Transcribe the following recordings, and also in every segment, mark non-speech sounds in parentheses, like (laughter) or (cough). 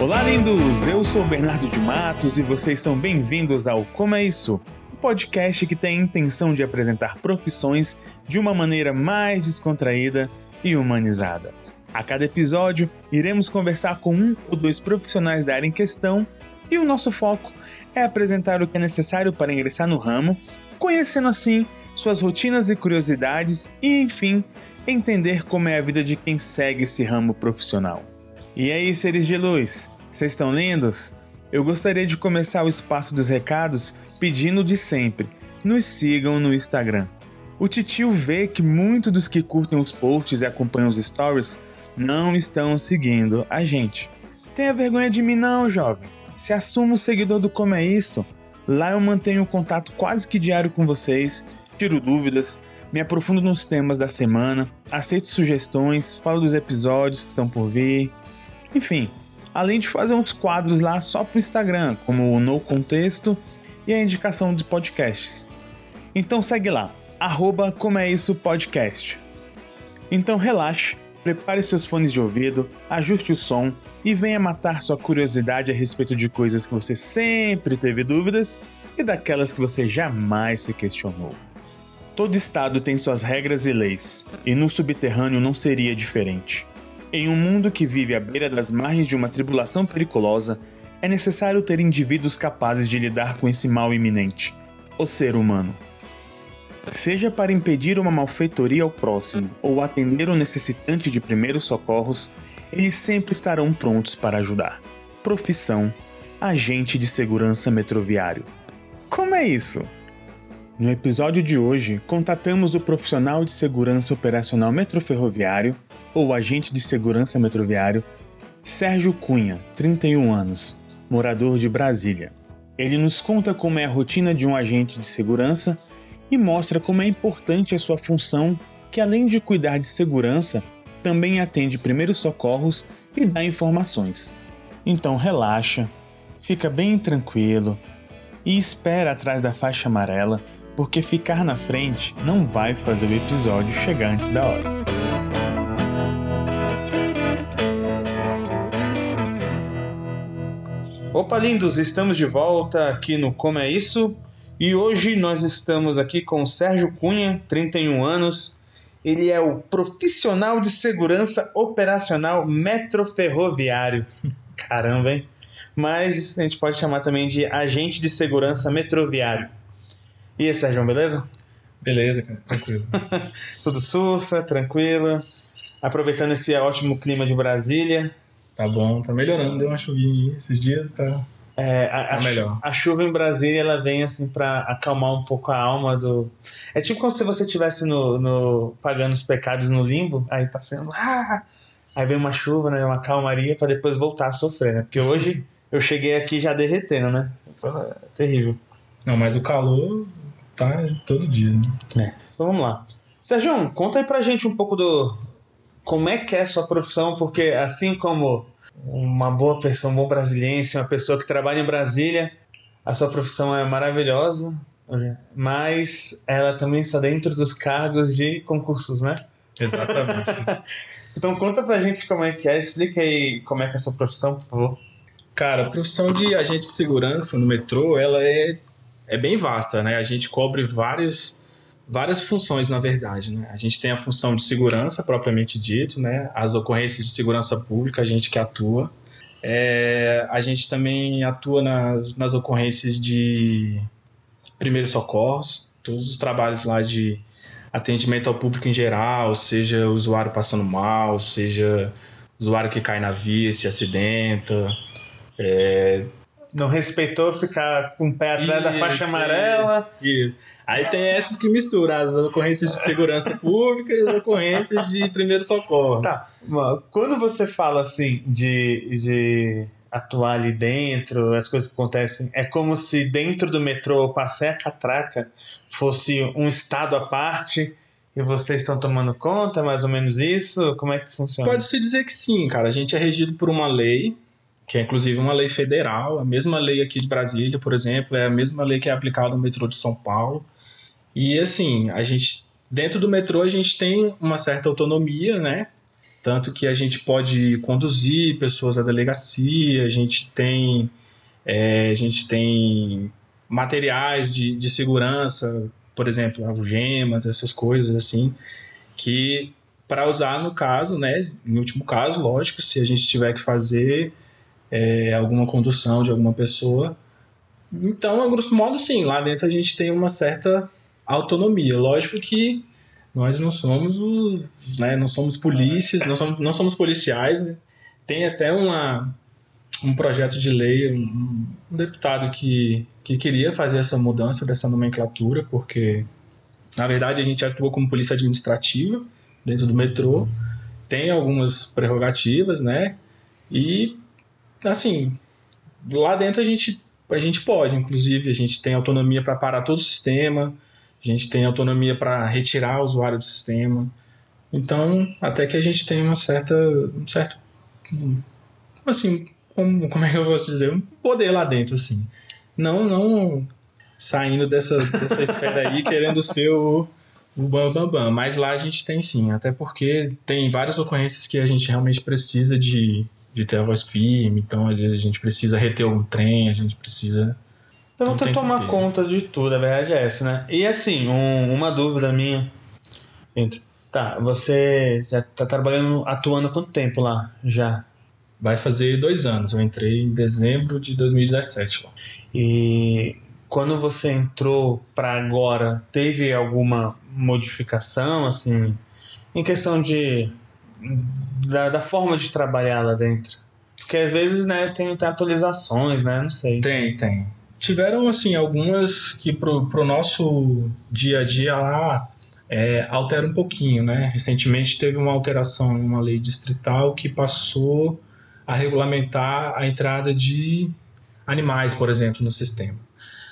Olá, lindos! Eu sou Bernardo de Matos e vocês são bem-vindos ao Como é Isso? Um podcast que tem a intenção de apresentar profissões de uma maneira mais descontraída e humanizada. A cada episódio, iremos conversar com um ou dois profissionais da área em questão e o nosso foco é apresentar o que é necessário para ingressar no ramo, conhecendo assim suas rotinas e curiosidades e, enfim, entender como é a vida de quem segue esse ramo profissional. E aí, seres de luz, vocês estão lindos? Eu gostaria de começar o espaço dos recados pedindo de sempre: nos sigam no Instagram. O titio vê que muitos dos que curtem os posts e acompanham os stories não estão seguindo a gente. Tenha vergonha de mim, não, jovem. Se assumo seguidor do Como é Isso, lá eu mantenho contato quase que diário com vocês, tiro dúvidas, me aprofundo nos temas da semana, aceito sugestões, falo dos episódios que estão por vir, enfim, além de fazer uns quadros lá só pro Instagram, como o No Contexto e a indicação de podcasts. Então segue lá, arroba Como é Isso Podcast. Então relaxe, prepare seus fones de ouvido, ajuste o som e venha matar sua curiosidade a respeito de coisas que você sempre teve dúvidas e daquelas que você jamais se questionou. Todo estado tem suas regras e leis, e no subterrâneo não seria diferente. Em um mundo que vive à beira das margens de uma tribulação periculosa, é necessário ter indivíduos capazes de lidar com esse mal iminente, o ser humano. Seja para impedir uma malfeitoria ao próximo ou atender o necessitante de primeiros socorros, eles sempre estarão prontos para ajudar. Profissão: Agente de Segurança Metroviário. Como é isso? No episódio de hoje, contatamos o profissional de segurança operacional metroferroviário, ou agente de segurança metroviário, Sérgio Cunha, 31 anos, morador de Brasília. Ele nos conta como é a rotina de um agente de segurança e mostra como é importante a sua função, que além de cuidar de segurança, também atende primeiros socorros e dá informações. Então relaxa, fica bem tranquilo e espera atrás da faixa amarela, porque ficar na frente não vai fazer o episódio chegar antes da hora. Opa, lindos, estamos de volta aqui no Como é Isso e hoje nós estamos aqui com o Sérgio Cunha, 31 anos. Ele é o profissional de segurança operacional metroferroviário. (laughs) Caramba, hein? Mas a gente pode chamar também de agente de segurança metroviário. E aí, Sérgio, beleza? Beleza, cara, tranquilo. (laughs) Tudo sussa, tranquilo. Aproveitando esse ótimo clima de Brasília. Tá bom, tá melhorando. Deu uma chuvinha esses dias, tá, é, a, tá melhor. A, a chuva em Brasília, ela vem assim para acalmar um pouco a alma do... É tipo como se você estivesse no, no, pagando os pecados no limbo, aí tá sendo... Ah! Aí vem uma chuva, né, uma calmaria para depois voltar a sofrer, né? Porque hoje eu cheguei aqui já derretendo, né? É terrível. Não, mas o calor tá todo dia, né? É. Então vamos lá. Sérgio, conta aí pra gente um pouco do como é que é a sua profissão, porque assim como uma boa pessoa, um bom brasiliense, uma pessoa que trabalha em Brasília, a sua profissão é maravilhosa, mas ela também está dentro dos cargos de concursos, né? Exatamente. (laughs) então conta pra gente como é que é, explica aí como é que é a sua profissão, por favor. Cara, a profissão de agente de segurança no metrô, ela é, é bem vasta, né? A gente cobre vários várias funções, na verdade. Né? A gente tem a função de segurança, propriamente dito, né? as ocorrências de segurança pública, a gente que atua. É, a gente também atua nas, nas ocorrências de primeiros socorros, todos os trabalhos lá de atendimento ao público em geral, seja usuário passando mal, seja usuário que cai na via, se acidenta. É... Não respeitou ficar com o pé atrás isso, da faixa amarela. Isso. Aí tem essas que misturam as ocorrências de segurança pública e as ocorrências de primeiro socorro. Tá. Quando você fala assim de, de atuar ali dentro, as coisas que acontecem, é como se dentro do metrô o Passé a Catraca fosse um estado à parte e vocês estão tomando conta, mais ou menos isso? Como é que funciona? Pode-se dizer que sim, cara. A gente é regido por uma lei que é inclusive uma lei federal, a mesma lei aqui de Brasília, por exemplo, é a mesma lei que é aplicada no metrô de São Paulo. E assim, a gente dentro do metrô a gente tem uma certa autonomia, né? Tanto que a gente pode conduzir pessoas à delegacia, a gente tem, é, a gente tem materiais de, de segurança, por exemplo, algemas, essas coisas assim, que para usar no caso, né, em último caso, lógico, se a gente tiver que fazer é, alguma condução de alguma pessoa. Então, a grosso modo, sim, lá dentro a gente tem uma certa autonomia. Lógico que nós não somos os, né, não somos polícias, não somos, não somos policiais. Né? Tem até uma, um projeto de lei, um, um, deputado que, que queria fazer essa mudança dessa nomenclatura, porque na verdade a gente atua como polícia administrativa dentro do metrô, tem algumas prerrogativas, né? E assim, lá dentro a gente a gente pode, inclusive a gente tem autonomia para parar todo o sistema, a gente tem autonomia para retirar o usuário do sistema. Então, até que a gente tem uma certa um certo assim, como, como é que eu posso dizer, um poder lá dentro assim. Não não saindo dessa, dessa esfera aí querendo ser o o bam, bam, bam. Mas lá a gente tem sim, até porque tem várias ocorrências que a gente realmente precisa de, de ter a voz firme, então às vezes a gente precisa reter um trem, a gente precisa. Eu vou ter tomar conta de tudo, a verdade é essa, né? E assim, um, uma dúvida minha. Tá, você já tá trabalhando, atuando há quanto tempo lá já? Vai fazer dois anos, eu entrei em dezembro de 2017 lá. E quando você entrou para agora, teve alguma modificação, assim, em questão de da, da, forma de trabalhar lá dentro? Porque às vezes, né, tem, tem atualizações, né, não sei. Tem, tem. Tiveram, assim, algumas que pro, pro nosso dia a dia lá é, altera um pouquinho, né? Recentemente teve uma alteração em uma lei distrital que passou a regulamentar a entrada de animais, por exemplo, no sistema.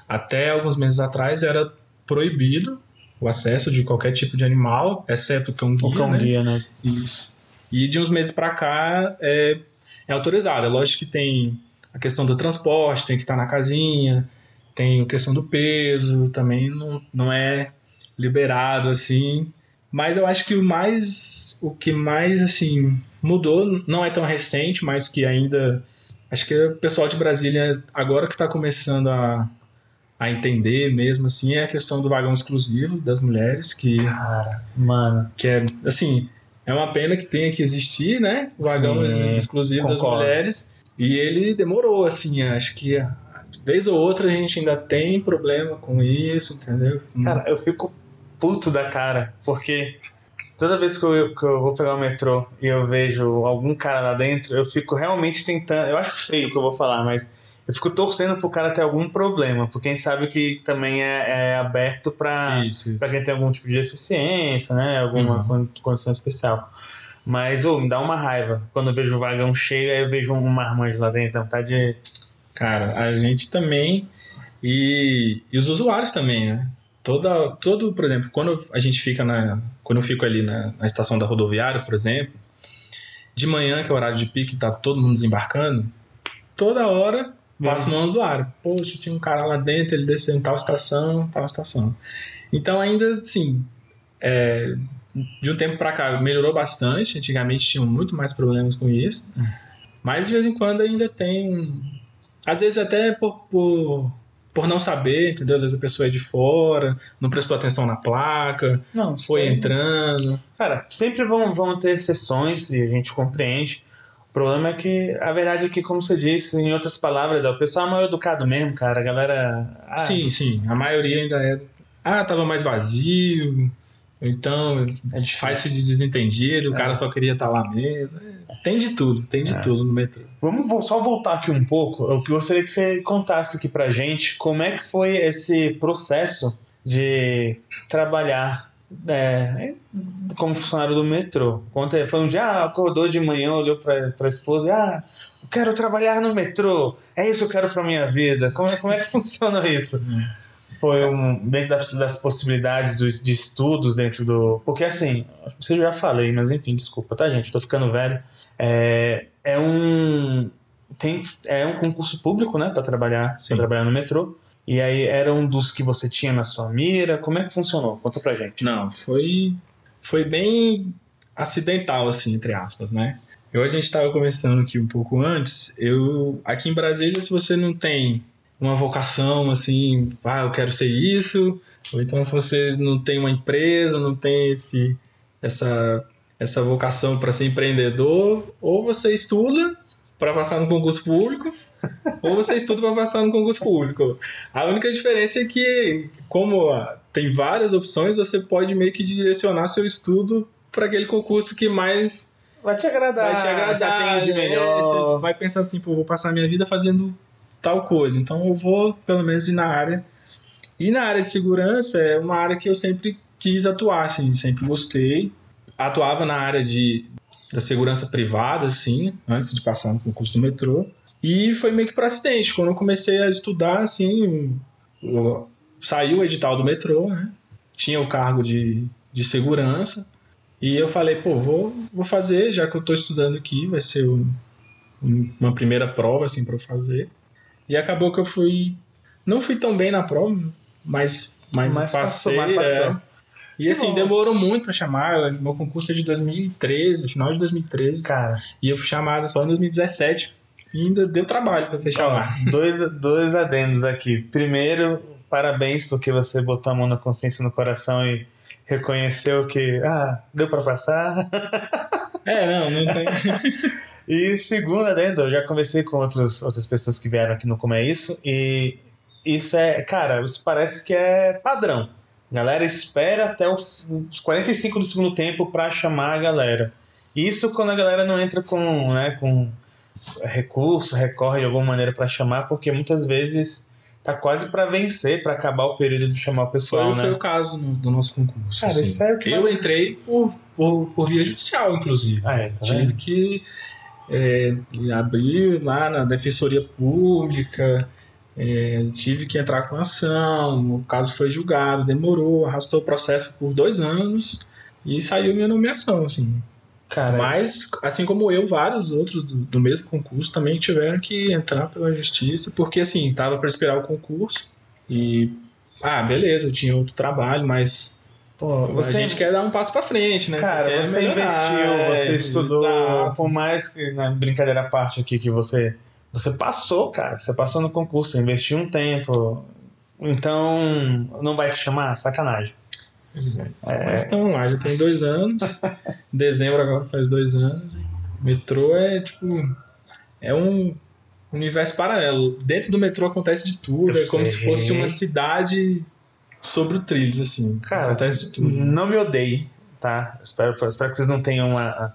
Até alguns meses atrás era proibido o acesso de qualquer tipo de animal, exceto o cão guia. O cão né? guia, né? Isso. E de uns meses para cá é, é autorizado. É lógico que tem a questão do transporte, tem que estar na casinha, tem a questão do peso, também não, não é liberado assim. Mas eu acho que o mais o que mais assim mudou não é tão recente, mas que ainda acho que o pessoal de Brasília agora que está começando a a entender mesmo, assim, é a questão do vagão exclusivo das mulheres, que. Cara, mano. Que é, assim, é uma pena que tenha que existir, né? Vagão Sim, exclusivo concordo. das mulheres. E ele demorou, assim, acho que vez ou outra a gente ainda tem problema com isso, entendeu? Cara, eu fico puto da cara, porque toda vez que eu, que eu vou pegar o metrô e eu vejo algum cara lá dentro, eu fico realmente tentando. Eu acho feio o que eu vou falar, mas eu fico torcendo pro cara ter algum problema, porque a gente sabe que também é, é aberto para quem tem algum tipo de deficiência, né? Alguma uhum. condição especial. Mas, ô, me dá uma raiva. Quando eu vejo o vagão cheio, aí eu vejo um marmanjo lá dentro, tá de. Cara, a gente também. E, e os usuários também, né? Toda, todo, por exemplo, quando a gente fica na. Quando eu fico ali na, na estação da rodoviária, por exemplo, de manhã, que é o horário de pique, tá todo mundo desembarcando, toda hora Passa no usuário. Poxa, tinha um cara lá dentro, ele desceu em tal estação, tal estação. Então, ainda assim, é, de um tempo para cá melhorou bastante. Antigamente tinham muito mais problemas com isso. Hum. Mas de vez em quando ainda tem. Às vezes até por, por, por não saber, entendeu? Às vezes a pessoa é de fora, não prestou atenção na placa, não, foi entrando. Cara, sempre vão, vão ter exceções e a gente compreende. O problema é que a verdade é que, como você disse, em outras palavras, é o pessoal é mal educado mesmo, cara. A galera. Ah, sim, sim. A maioria ainda é. Ah, tava mais vazio. Então, é faz-se de desentendido, o é. cara só queria estar tá lá mesmo. É, tem de tudo, tem de é. tudo no metrô. Vamos só voltar aqui um pouco. Eu gostaria que você contasse aqui pra gente como é que foi esse processo de trabalhar é, como funcionário do metrô. Conta, foi um dia, ah, acordou de manhã, olhou para a esposa e, ah, eu quero trabalhar no metrô, é isso que eu quero para minha vida. Como, como é que (laughs) funciona isso? Foi um, dentro das, das possibilidades do, de estudos dentro do. Porque assim, você já falei, mas enfim, desculpa, tá, gente? Tô ficando velho. É, é um. Tem, é um concurso público, né, para trabalhar, para trabalhar no metrô. E aí era um dos que você tinha na sua mira? Como é que funcionou? Conta pra gente. Não, foi foi bem acidental, assim, entre aspas, né? Eu, a gente estava conversando aqui um pouco antes. Eu aqui em Brasília, se você não tem uma vocação assim, ah, eu quero ser isso, ou então se você não tem uma empresa, não tem esse essa essa vocação para ser empreendedor, ou você estuda para passar no concurso público, ou você estuda para passar no concurso público. A única diferença é que, como tem várias opções, você pode meio que direcionar seu estudo para aquele concurso que mais vai te agradar, vai te agradar, te atende né? melhor. Você vai pensar assim, pô, vou passar minha vida fazendo tal coisa. Então eu vou, pelo menos, ir na área. E na área de segurança é uma área que eu sempre quis atuar, assim, sempre gostei. Atuava na área de, da segurança privada, assim, antes de passar no concurso do metrô. E foi meio que por acidente. Quando eu comecei a estudar, assim, eu, saiu o edital do metrô, né? Tinha o cargo de, de segurança. E eu falei, pô, vou, vou fazer, já que eu estou estudando aqui, vai ser um, um, uma primeira prova, assim, para eu fazer. E acabou que eu fui. Não fui tão bem na prova, mas, mas, Mas passei. passou, mas passou. é. E assim, demorou muito para chamar. Meu concurso é de 2013, final de 2013. Cara, E eu fui chamado só em 2017. E ainda deu trabalho para ser chamado. ó, dois, dois adendos aqui. Primeiro, parabéns porque você botou a mão na consciência no coração e reconheceu que, ah, deu pra passar. É, não, não tem. (laughs) E segundo adendo, eu já conversei com outros, outras pessoas que vieram aqui no Como é Isso e isso é, cara, isso parece que é padrão. A galera espera até os 45 do segundo tempo pra chamar a galera. Isso quando a galera não entra com, né, com recurso, recorre de alguma maneira pra chamar, porque muitas vezes tá quase pra vencer, pra acabar o período de chamar o pessoal, Foi, né? foi o caso no- do nosso concurso. Cara, assim. é Eu mais- entrei por, por, por via judicial, inclusive. Ah, é, tá Tive vendo? que é, abrir lá na Defensoria Pública, é, tive que entrar com ação, o caso foi julgado, demorou, arrastou o processo por dois anos e saiu minha nomeação, assim. Cara, Mas, assim como eu, vários outros do, do mesmo concurso também tiveram que entrar pela justiça, porque assim, tava para esperar o concurso e. Ah, beleza, eu tinha outro trabalho, mas pô, a gente quer dar um passo para frente, né? Cara, você melhorar, investiu, você é, estudou, exato. por mais que, na brincadeira à parte aqui, que você, você passou, cara, você passou no concurso, você investiu um tempo, então não vai te chamar? Sacanagem. É. Mas estão lá, já tem dois anos. (laughs) Dezembro agora faz dois anos. Metrô é tipo. É um universo paralelo. Dentro do metrô acontece de tudo. Eu é como se fosse uma cidade sobre trilhos, assim. Cara, acontece de tudo. não me odeie, tá? Espero, espero que vocês não tenham uma,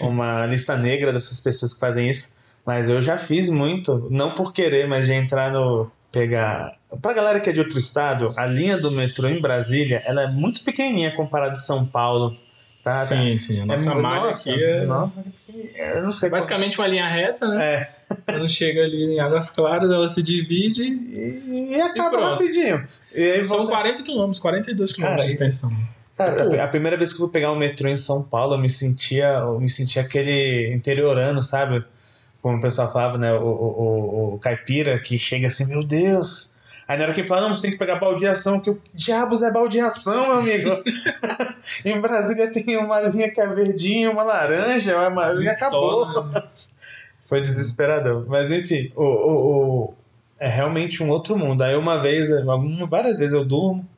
uma lista negra dessas pessoas que fazem isso, mas eu já fiz muito, não por querer, mas de entrar no. pegar. Pra galera que é de outro estado, a linha do metrô em Brasília, ela é muito pequenininha comparada de São Paulo, tá? Sim, sim. A nossa é, malha nossa, aqui é nossa, eu não sei qual- basicamente uma linha reta, né? É, Quando chega ali em Águas Claras, ela se divide. e, e acaba pronto. rapidinho. E São volta- 40 quilômetros, 42 quilômetros de extensão. Cara, a, a primeira vez que eu fui pegar o metrô em São Paulo, eu me sentia, eu me sentia aquele interiorano, sabe? Como o pessoal falava, né? O, o, o, caipira que chega assim, meu Deus. Aí na hora que ele fala, não, você tem que pegar baldeação, que o diabos é baldeação, meu amigo. (laughs) em Brasília tem uma linha que é verdinha, uma laranja, uma e acabou. Só, né? (laughs) Foi desesperador. Mas enfim, o, o, o- é realmente um outro mundo. Aí uma vez, algumas, várias vezes eu durmo.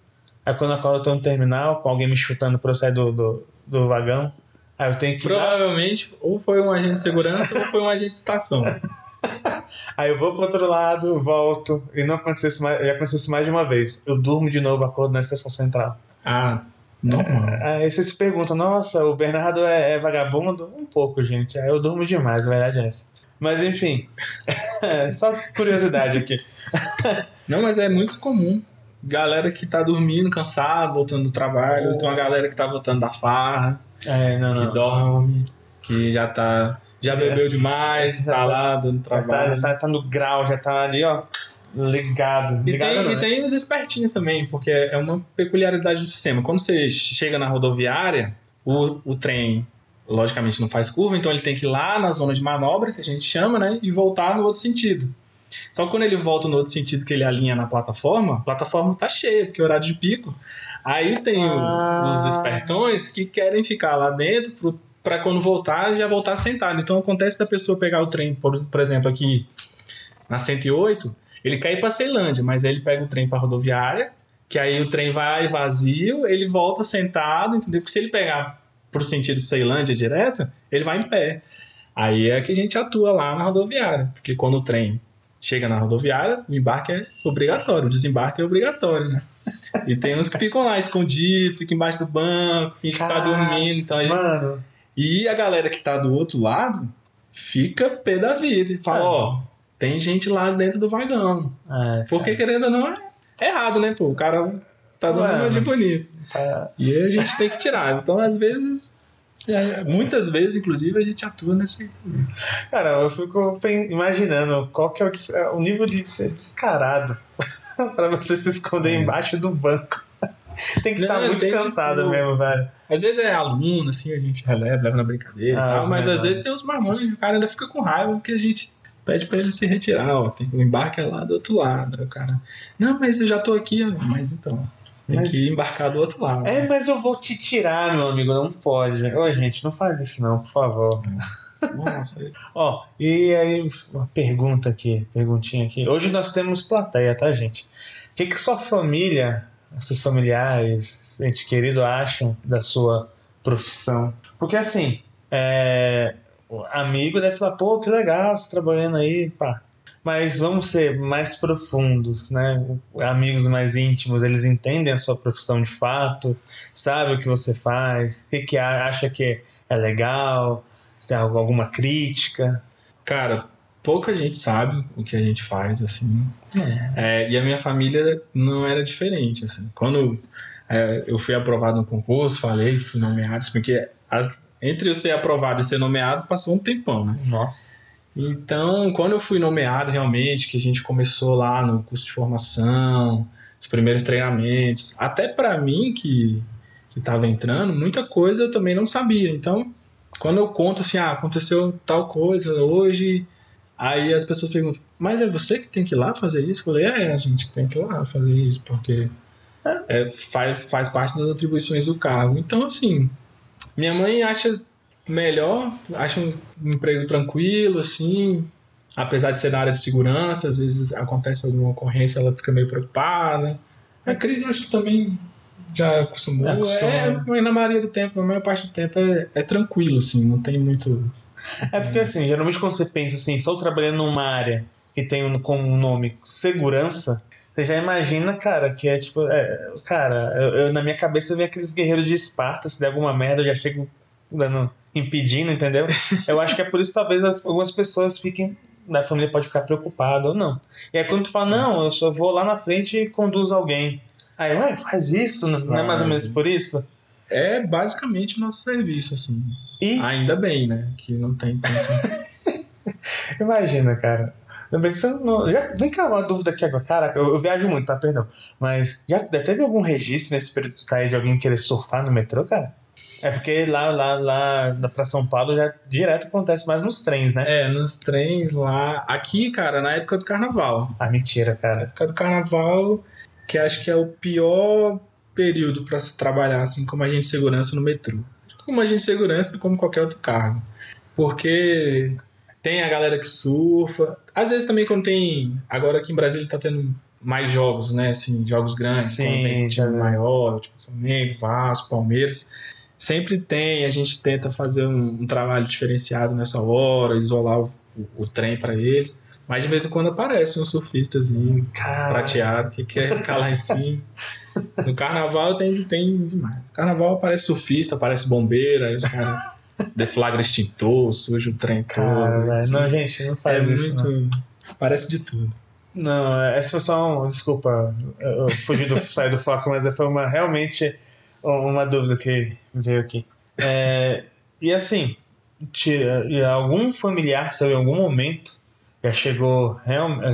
Aí quando eu acordo eu tô no terminal, com alguém me chutando pra eu sair do, do, do vagão. Aí eu tenho que. Provavelmente, ou foi um agente de segurança ou foi um agente de estação. (laughs) Aí eu vou pro outro lado, volto. E não aconteceu isso mais, já aconteceu isso mais de uma vez. Eu durmo de novo, acordo na estação central. Ah, normal. Aí você se pergunta, nossa, o Bernardo é, é vagabundo? Um pouco, gente. Aí eu durmo demais, a verdade é essa. Mas enfim, (laughs) só curiosidade aqui. (laughs) Não, mas é muito comum. Galera que tá dormindo, cansado, voltando do trabalho. Então a galera que tá voltando da farra, É, não, que não. dorme, que já tá. Já bebeu demais, tá lá dando Já tá, trabalho. já tá, tá no grau, já tá ali, ó, ligado. E ligado tem, não, e né? tem os espertinhos também, porque é uma peculiaridade do sistema. Quando você chega na rodoviária, o, o trem, logicamente, não faz curva, então ele tem que ir lá na zona de manobra, que a gente chama, né? E voltar no outro sentido. Só que quando ele volta no outro sentido que ele alinha na plataforma, a plataforma tá cheia, porque é horário de pico. Aí tem Ah. os espertões que querem ficar lá dentro para quando voltar, já voltar sentado. Então acontece da pessoa pegar o trem, por, por exemplo, aqui na 108, ele quer ir para Ceilândia, mas aí ele pega o trem para rodoviária, que aí o trem vai vazio, ele volta sentado, entendeu? Porque se ele pegar pro sentido Ceilândia direto, ele vai em pé. Aí é que a gente atua lá na rodoviária, porque quando o trem chega na rodoviária, o embarque é obrigatório, o desembarque é obrigatório, né? E tem uns que ficam lá escondidos, ficam embaixo do banco, fingem que tá dormindo. Então a gente... Mano. E a galera que tá do outro lado fica pé da vida e fala, É. ó, tem gente lá dentro do vagão. É, Porque querendo ou não, é errado, né, pô? O cara tá dando uma de bonito. cara, E a gente tem que tirar. Então, às vezes, é, muitas vezes, inclusive, a gente atua nesse. Cara, eu fico imaginando qual que é o, é o nível de ser descarado (laughs) pra você se esconder embaixo do banco. (laughs) Tem que estar Não, muito que, cansado tipo, mesmo, velho. Às vezes é aluno, assim, a gente releva, leva na brincadeira Ah, e tal, mas às vezes tem os marmões, o cara ainda fica com raiva porque a gente pede pra ele se retirar, ó. Tem, o embarque é lá do outro lado. O cara, não, mas eu já tô aqui, ó. Mas então, tem Mas- que embarcar do outro lado. É, mas eu vou te tirar, meu amigo, não pode. Ô, gente, não faz isso não, por favor. Nossa, (laughs) Ó, e aí, uma pergunta aqui, perguntinha aqui. Hoje nós temos plateia, tá, gente? O que, que sua família, seus familiares, ente querido, acham da sua profissão? Porque assim, é, amigo deve falar, pô, que legal, você trabalhando aí, pá. Mas vamos ser mais profundos, né? Amigos mais íntimos, eles entendem a sua profissão de fato, sabem o que você faz, o que, que acha que é legal, tem alguma crítica. Cara, pouca gente sabe o que a gente faz, assim. É, e a minha família não era diferente, assim. Quando é, eu fui aprovado no concurso, falei que fui nomeado, porque as- entre eu ser aprovado e ser nomeado passou um tempão, né? Nossa. Então, quando eu fui nomeado realmente, que a gente começou lá no curso de formação, os primeiros treinamentos, até pra mim que que estava entrando, muita coisa eu também não sabia. Então, quando eu conto assim, ah, aconteceu tal coisa hoje, aí as pessoas perguntam, mas é você que tem que ir lá fazer isso? Eu falei, é, a gente que tem que ir lá fazer isso, porque é, faz, faz parte das atribuições do cargo. Então, assim, minha mãe acha melhor, acha um emprego tranquilo, assim, apesar de ser na área de segurança, às vezes acontece alguma ocorrência, ela fica meio preocupada. A Cris, acho que também já acostumou. Acostumou. É, mas na maioria do tempo, na maior parte do tempo, é, é tranquilo, assim, não tem muito. É porque assim, geralmente quando você pensa assim, estou trabalhando numa área que tem um, como nome segurança, você já imagina, cara, que é tipo, é, cara, eu, eu- na minha cabeça vem aqueles guerreiros de Esparta, se der alguma merda eu já chego dando, impedindo, entendeu? Eu acho que é por isso que talvez as- algumas pessoas fiquem, da família pode ficar preocupada ou não. E aí quando tu fala, não, eu só vou lá na frente e conduzo alguém. Aí, ué, faz isso? Não não é mais ou menos por isso? É basicamente o nosso serviço, assim. E Ainda bem, né? Que não tem tanto. (laughs) Imagina, cara. Ainda bem que você não. Já... Vem cá, uma dúvida aqui agora. Caraca, eu, eu viajo muito, tá? Perdão. Mas já teve algum registro nesse período que tá aí de alguém querer surfar no metrô, cara? É porque lá, lá, lá pra São Paulo já direto acontece mais nos trens, né? é, nos trens lá. Aqui, cara, na época do carnaval. Ah, mentira, cara. época do carnaval, que acho que é o pior período para se trabalhar assim como agente de segurança no metrô. Como agente de segurança, como qualquer outro cargo. Porque tem a galera que surfa. Às vezes também quando tem. Agora aqui em Brasília tá tendo mais jogos, né? Assim, jogos grandes, Sim, quando tem time vi. maior, tipo Flamengo, Vasco, Palmeiras. Sempre tem, a gente tenta fazer um, um trabalho diferenciado nessa hora, isolar o, o- o trem para eles. Mas de vez em quando aparece um surfistazinho Cara. prateado que quer ficar lá em cima. No carnaval tem, tem demais. No carnaval aparece surfista, aparece bombeira, aí os caras deflagra extintor, suja o trem Cara, todo. assim. Não, gente, não é faz isso. Não. muito. Parece de tudo. Não, essa foi só um. Desculpa, eu eu fugi do sair do foco, mas foi uma realmente uma dúvida que veio aqui. É, e assim, algum familiar seu em algum momento já chegou,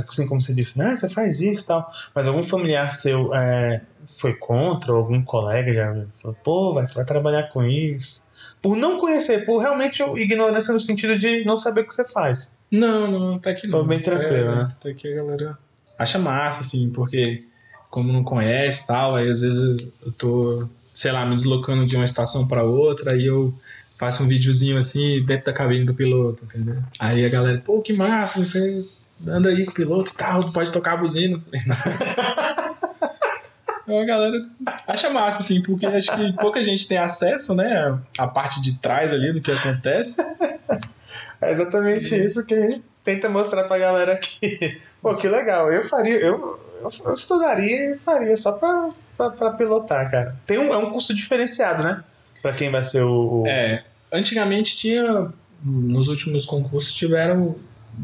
assim como você disse, né, você faz isso e tal, mas algum familiar seu é, foi contra, ou algum colega já falou, pô, vai, vai trabalhar com isso. Por não conhecer, por realmente ignorância no sentido de não saber o que você faz. Não, não, tá aqui não. Foi bem tranquilo, É, né? Tá aqui a galera acha massa, assim, porque como não conhece e tal, aí às vezes eu tô, sei lá, me deslocando de uma estação para outra, aí eu faça um videozinho assim dentro da cabine do piloto, entendeu? Aí a galera, pô, que massa, você anda aí com o piloto e tal, pode tocar a buzina. (laughs) Então a galera acha massa, assim, porque acho que pouca gente tem acesso, né, à parte de trás ali do que acontece. É exatamente isso que a gente tenta mostrar pra galera aqui. Pô, que legal. Eu faria, eu, eu, estudaria e faria só pra, pra, pra, pilotar, cara. Tem um, é um curso diferenciado, né? Pra quem vai ser o. o... É. Antigamente tinha. Nos últimos concursos tiveram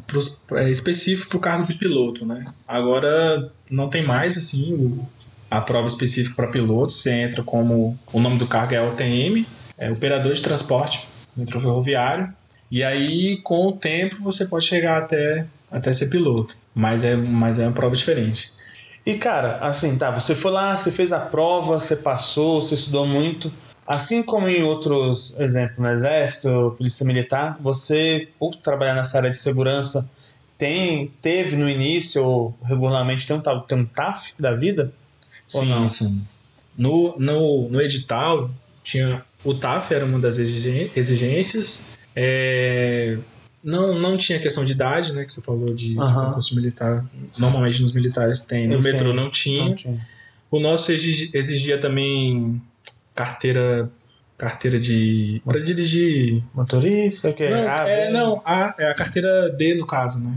pro, é, específico pro cargo de piloto, né? Agora não tem mais, assim, o, a prova específica para piloto. Você entra como. O nome do cargo é OTM, é Operador de Transporte Metroferroviário. E aí, com o tempo, você pode chegar até, até ser piloto. Mas é, mas é uma prova diferente. E cara, assim, tá, você foi lá, você fez a prova, você passou, você estudou muito. Assim como em outros exemplos, no Exército, Polícia Militar, você, por trabalhar nessa área de segurança, tem, teve no início, ou regularmente, tem um, tem um TAF da vida? Sim, ou não? sim. No, no, no edital, tinha o TAF era uma das exigências, é, não, não tinha questão de idade, né? Que você falou de, uhum. concurso militar. Normalmente nos militares tem. No metrô não tinha. não tinha. O nosso exigia também carteira carteira de para dirigir motorista que não, a, é, não a é a carteira D no caso né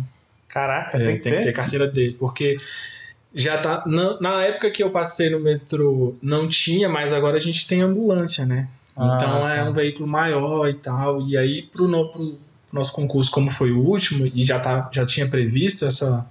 caraca é, tem, que, tem ter? que ter carteira D porque já tá na, na, época que eu passei no metrô não tinha mas agora a gente tem ambulância né ah, então é tá. é um veículo maior e tal e aí pro, no, pro nosso concurso como foi o último e já tá já tinha previsto essa,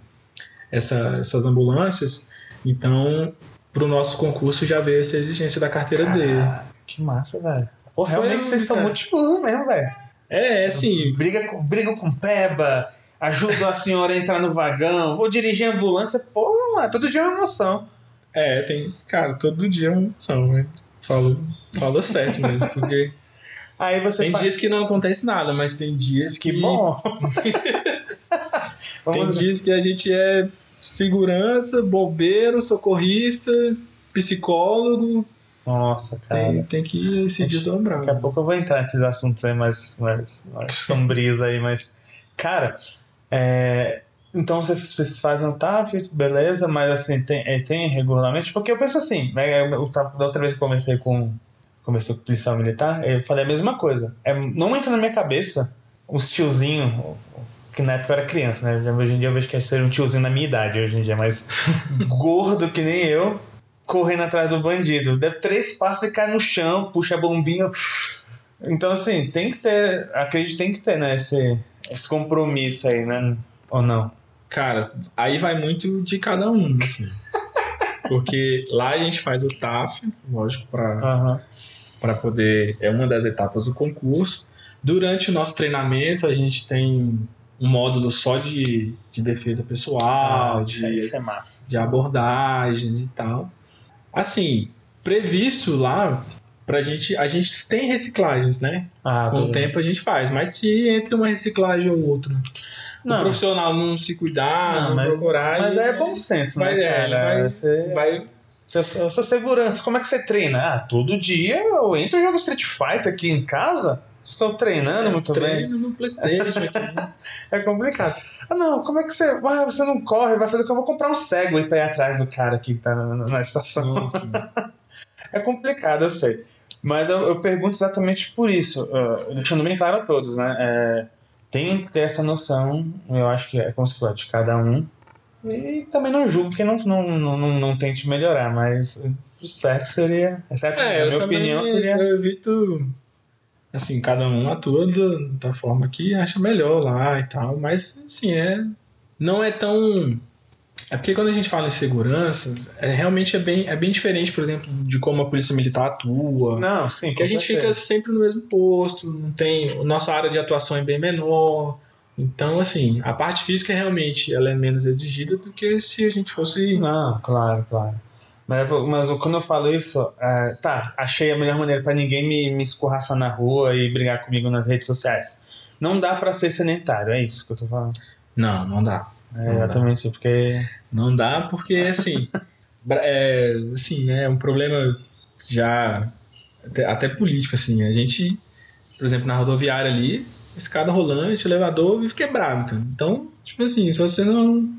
essa essas ambulâncias então pro nosso concurso já veio essa exigência da carteira Caraca, D. Que massa, velho. Pô, realmente vocês são multiuso mesmo, velho. É, é assim. Briga com, briga com peba, ajuda a senhora a entrar no vagão, vou dirigir a ambulância, pô, mano, todo dia é uma emoção. É, tem. Cara, todo dia é uma emoção, velho. Falou, falou certo mesmo, porque. Aí você tem faz... dias que não acontece nada, mas tem dias que. Que bom! (laughs) tem dias que a gente é segurança, bombeiro, socorrista, psicólogo. Nossa, cara. Tem, tem que se desdobrar. Daqui a pouco eu vou entrar nesses assuntos aí mais, mais, mais (laughs) sombrios aí, mas. Cara, é, então vocês fazem um TAF, beleza, mas assim, tem, é, tem regularmente? Porque eu penso assim, né, eu, da outra vez que comecei com. Comecei com policial militar, eu falei a mesma coisa. É, não entra na minha cabeça os tiozinhos, que na época eu era criança, né? Hoje em dia eu vejo que seria um tiozinho na minha idade hoje em dia, mas (laughs) gordo que nem eu, correndo atrás do bandido. Deu três passos e cai no chão, puxa a bombinha. Então, assim, tem que ter, acredito tem que ter, né, esse, esse compromisso aí, né? Ou não? Cara, aí vai muito de cada um, assim. (laughs) Porque lá a gente faz o TAF, lógico, para uhum. Pra poder. É uma das etapas do concurso. Durante o nosso treinamento, a gente tem um módulo só de, de defesa pessoal, ah, de, é massa. de abordagens e tal. Assim, previsto lá pra gente, a gente tem reciclagens, né? Ah, Com o tempo a gente faz, mas se entre uma reciclagem ou outra, não. o profissional não se cuidar, não, não mas, procurar. Mas aí é bom senso, né, vai, né, cara? Vai, você... vai sua, sua segurança, como é que você treina? Ah, todo dia eu entro e jogo Street Fighter aqui em casa. Estou treinando eu muito treino bem. no Playstation aqui. (laughs) é complicado. Ah, não, como é que você. Ah, você não corre, vai fazer o que? Eu vou comprar um Segway pra ir atrás do cara aqui que tá na, na estação. (laughs) é complicado, eu sei. Mas eu, eu pergunto exatamente por isso, uh, deixando bem claro a todos, né? É, tem que ter essa noção, eu acho que é como se fosse de cada um. E também não julgo que não, não, não, não, tente melhorar, mas o certo seria. Certo, é, na minha opinião, seria. Eu evito assim, cada um atua do, da forma que acha melhor lá e tal, mas assim, é não é tão é porque quando a gente fala em segurança, é, realmente é bem, é bem diferente, por exemplo, de como a polícia militar atua. Não, sim. Que a gente fica sempre no mesmo posto, não tem. Nossa área de atuação é bem menor. Então, assim, a parte física realmente ela é menos exigida do que se a gente fosse. Não, claro, claro. Mas, mas quando eu falo isso, é, tá, achei a melhor maneira para ninguém me, me escorraçar na rua e brigar comigo nas redes sociais. Não dá para ser sedentário, é isso que eu tô falando. Não, não dá. É, não exatamente, dá. porque. Não dá porque, assim. (laughs) é, assim, é um problema já. Até, até político, assim. A gente por exemplo, na rodoviária ali, escada rolante, elevador vive quebrado, cara. Então, tipo assim, se você não,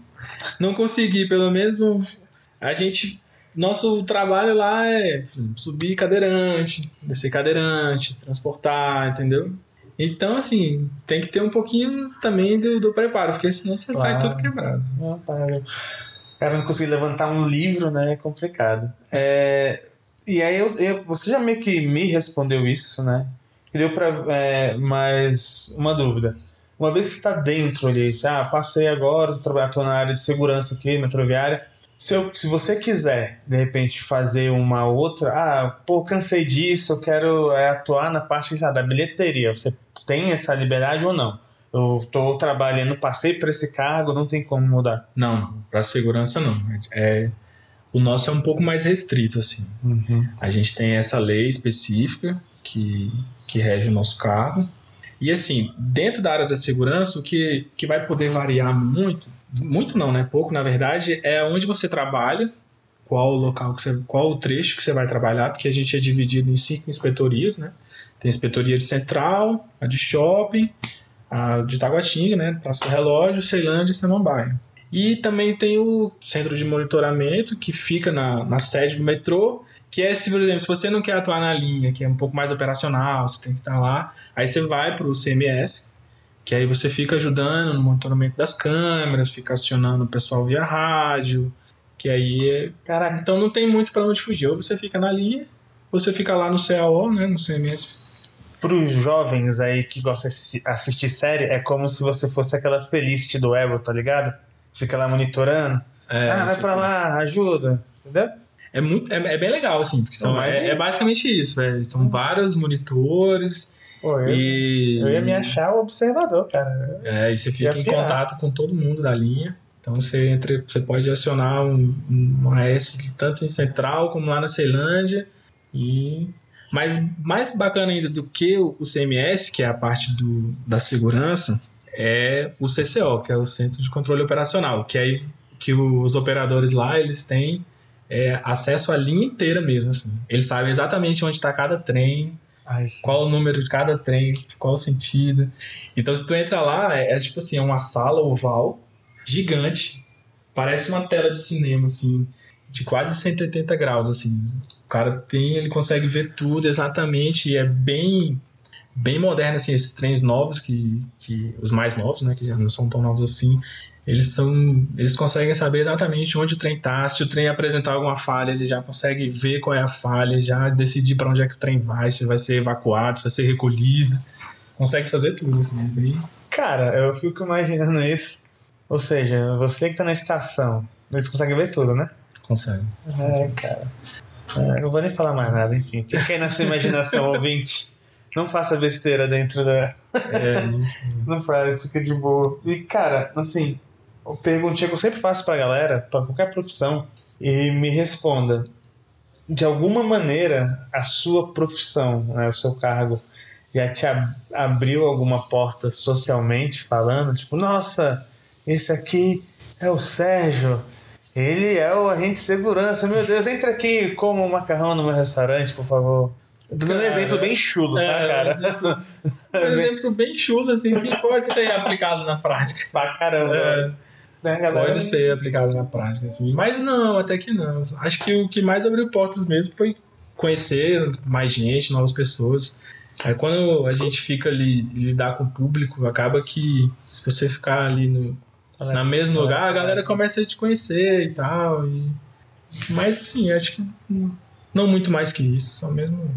não conseguir pelo menos a gente. Nosso trabalho lá é subir cadeirante, descer cadeirante, transportar, entendeu? Então, assim, tem que ter um pouquinho também do, do preparo, porque senão você sai Claro. todo quebrado. Não, tá. O cara não conseguir levantar um livro, né? É complicado. É, e aí eu, eu- você já meio que me respondeu isso, né? Deu pra. É, mais uma dúvida. Uma vez que está dentro ali, ah, passei agora, tô na área de segurança aqui, metroviária. Se, eu, se você quiser, de repente, fazer uma outra, ah, pô, cansei disso, eu quero é, atuar na parte da bilheteria. Você tem essa liberdade ou não? Eu estou trabalhando, passei por esse cargo, não tem como mudar. Não, para segurança não. É, o nosso é um pouco mais restrito, assim. A gente tem essa lei específica que, que rege o nosso cargo. E assim, dentro da área da segurança, o que, que vai poder variar muito, muito não, né? Pouco, na verdade, é onde você trabalha, qual o local que você, qual o trecho que você vai trabalhar, porque a gente é dividido em cinco inspetorias, né? Tem a inspetoria de central, a de shopping, a de Taguatinga, né? Do Relógio, Ceilândia e Samambaia. E também tem o centro de monitoramento, que fica na, na sede do metrô, que é, se, por exemplo, se você não quer atuar na linha, que é um pouco mais operacional, você tem que estar lá, aí você vai para o CMS, que aí você fica ajudando no monitoramento das câmeras, fica acionando o pessoal via rádio, que aí é... Caraca, Então não tem muito para onde fugir, ou você fica na linha, ou você fica lá no CAO, né, no CMS. para os jovens aí que gostam de assi- assistir série, é como se você fosse aquela Felicity do Arrow, tá ligado? Fica lá monitorando. É, ah, vai tipo, pra lá, ajuda. Entendeu? É, muito, é, é bem legal, assim, porque são, Eu é, é basicamente isso, velho. São vários monitores Pô, eu, e... eu ia me achar o observador, cara. É, e você fica em pirar. contato com todo mundo da linha. Então você, entra, você pode acionar um, um AS tanto em Central como lá na Ceilândia. E... Mas mais bacana ainda do que o CMS, que é a parte do, da segurança, é o CCO, que é o Centro de Controle Operacional, que aí que os operadores lá eles têm é, acesso à linha inteira mesmo. Assim. Eles sabem exatamente onde está cada trem, Ai, qual o número de cada trem, qual o sentido. Então, se tu entra lá, é, é tipo assim, é uma sala oval gigante, parece uma tela de cinema, assim, de quase 180 graus, assim. O cara tem, ele consegue ver tudo exatamente e é bem bem moderno, assim, esses trens novos que, que os mais novos, né, que já não são tão novos assim, eles são eles conseguem saber exatamente onde o trem tá, se o trem apresentar alguma falha, ele já consegue ver qual é a falha, já decidir para onde é que o trem vai, se vai ser evacuado, se vai ser recolhido. Consegue fazer tudo, assim, é bem... Cara, eu fico imaginando isso. Ou seja, você que tá na estação, eles conseguem ver tudo, né? Consegue. É, cara. É, não vou nem falar mais nada, enfim. Fica aí na sua imaginação, (laughs) ouvinte. Não faça besteira dentro da. É, Não (laughs) faz, fica de boa. E, cara, assim, uma perguntinha que eu sempre faço pra galera, pra qualquer profissão, e me responda. De alguma maneira, a sua profissão, né, o seu cargo, já te ab- abriu alguma porta socialmente falando? Tipo, nossa, esse aqui é o Sérgio. Ele é o agente de segurança. Meu Deus, entra aqui e coma um macarrão no meu restaurante, por favor. Tô dando um exemplo bem chulo, tá, é, cara? Um exemplo, (laughs) um exemplo bem chulo, assim, que pode ser aplicado na prática. Pra caramba. É. Né, galera? Pode ser aplicado na prática, assim. Mas não, até que não. Acho que o que mais abriu portas mesmo foi conhecer mais gente, novas pessoas. Aí quando a gente fica ali lidar com o público, acaba que se você ficar ali no, no mesmo lugar, a galera começa a te conhecer e tal. E... Mas assim, acho que não muito mais que isso, só mesmo.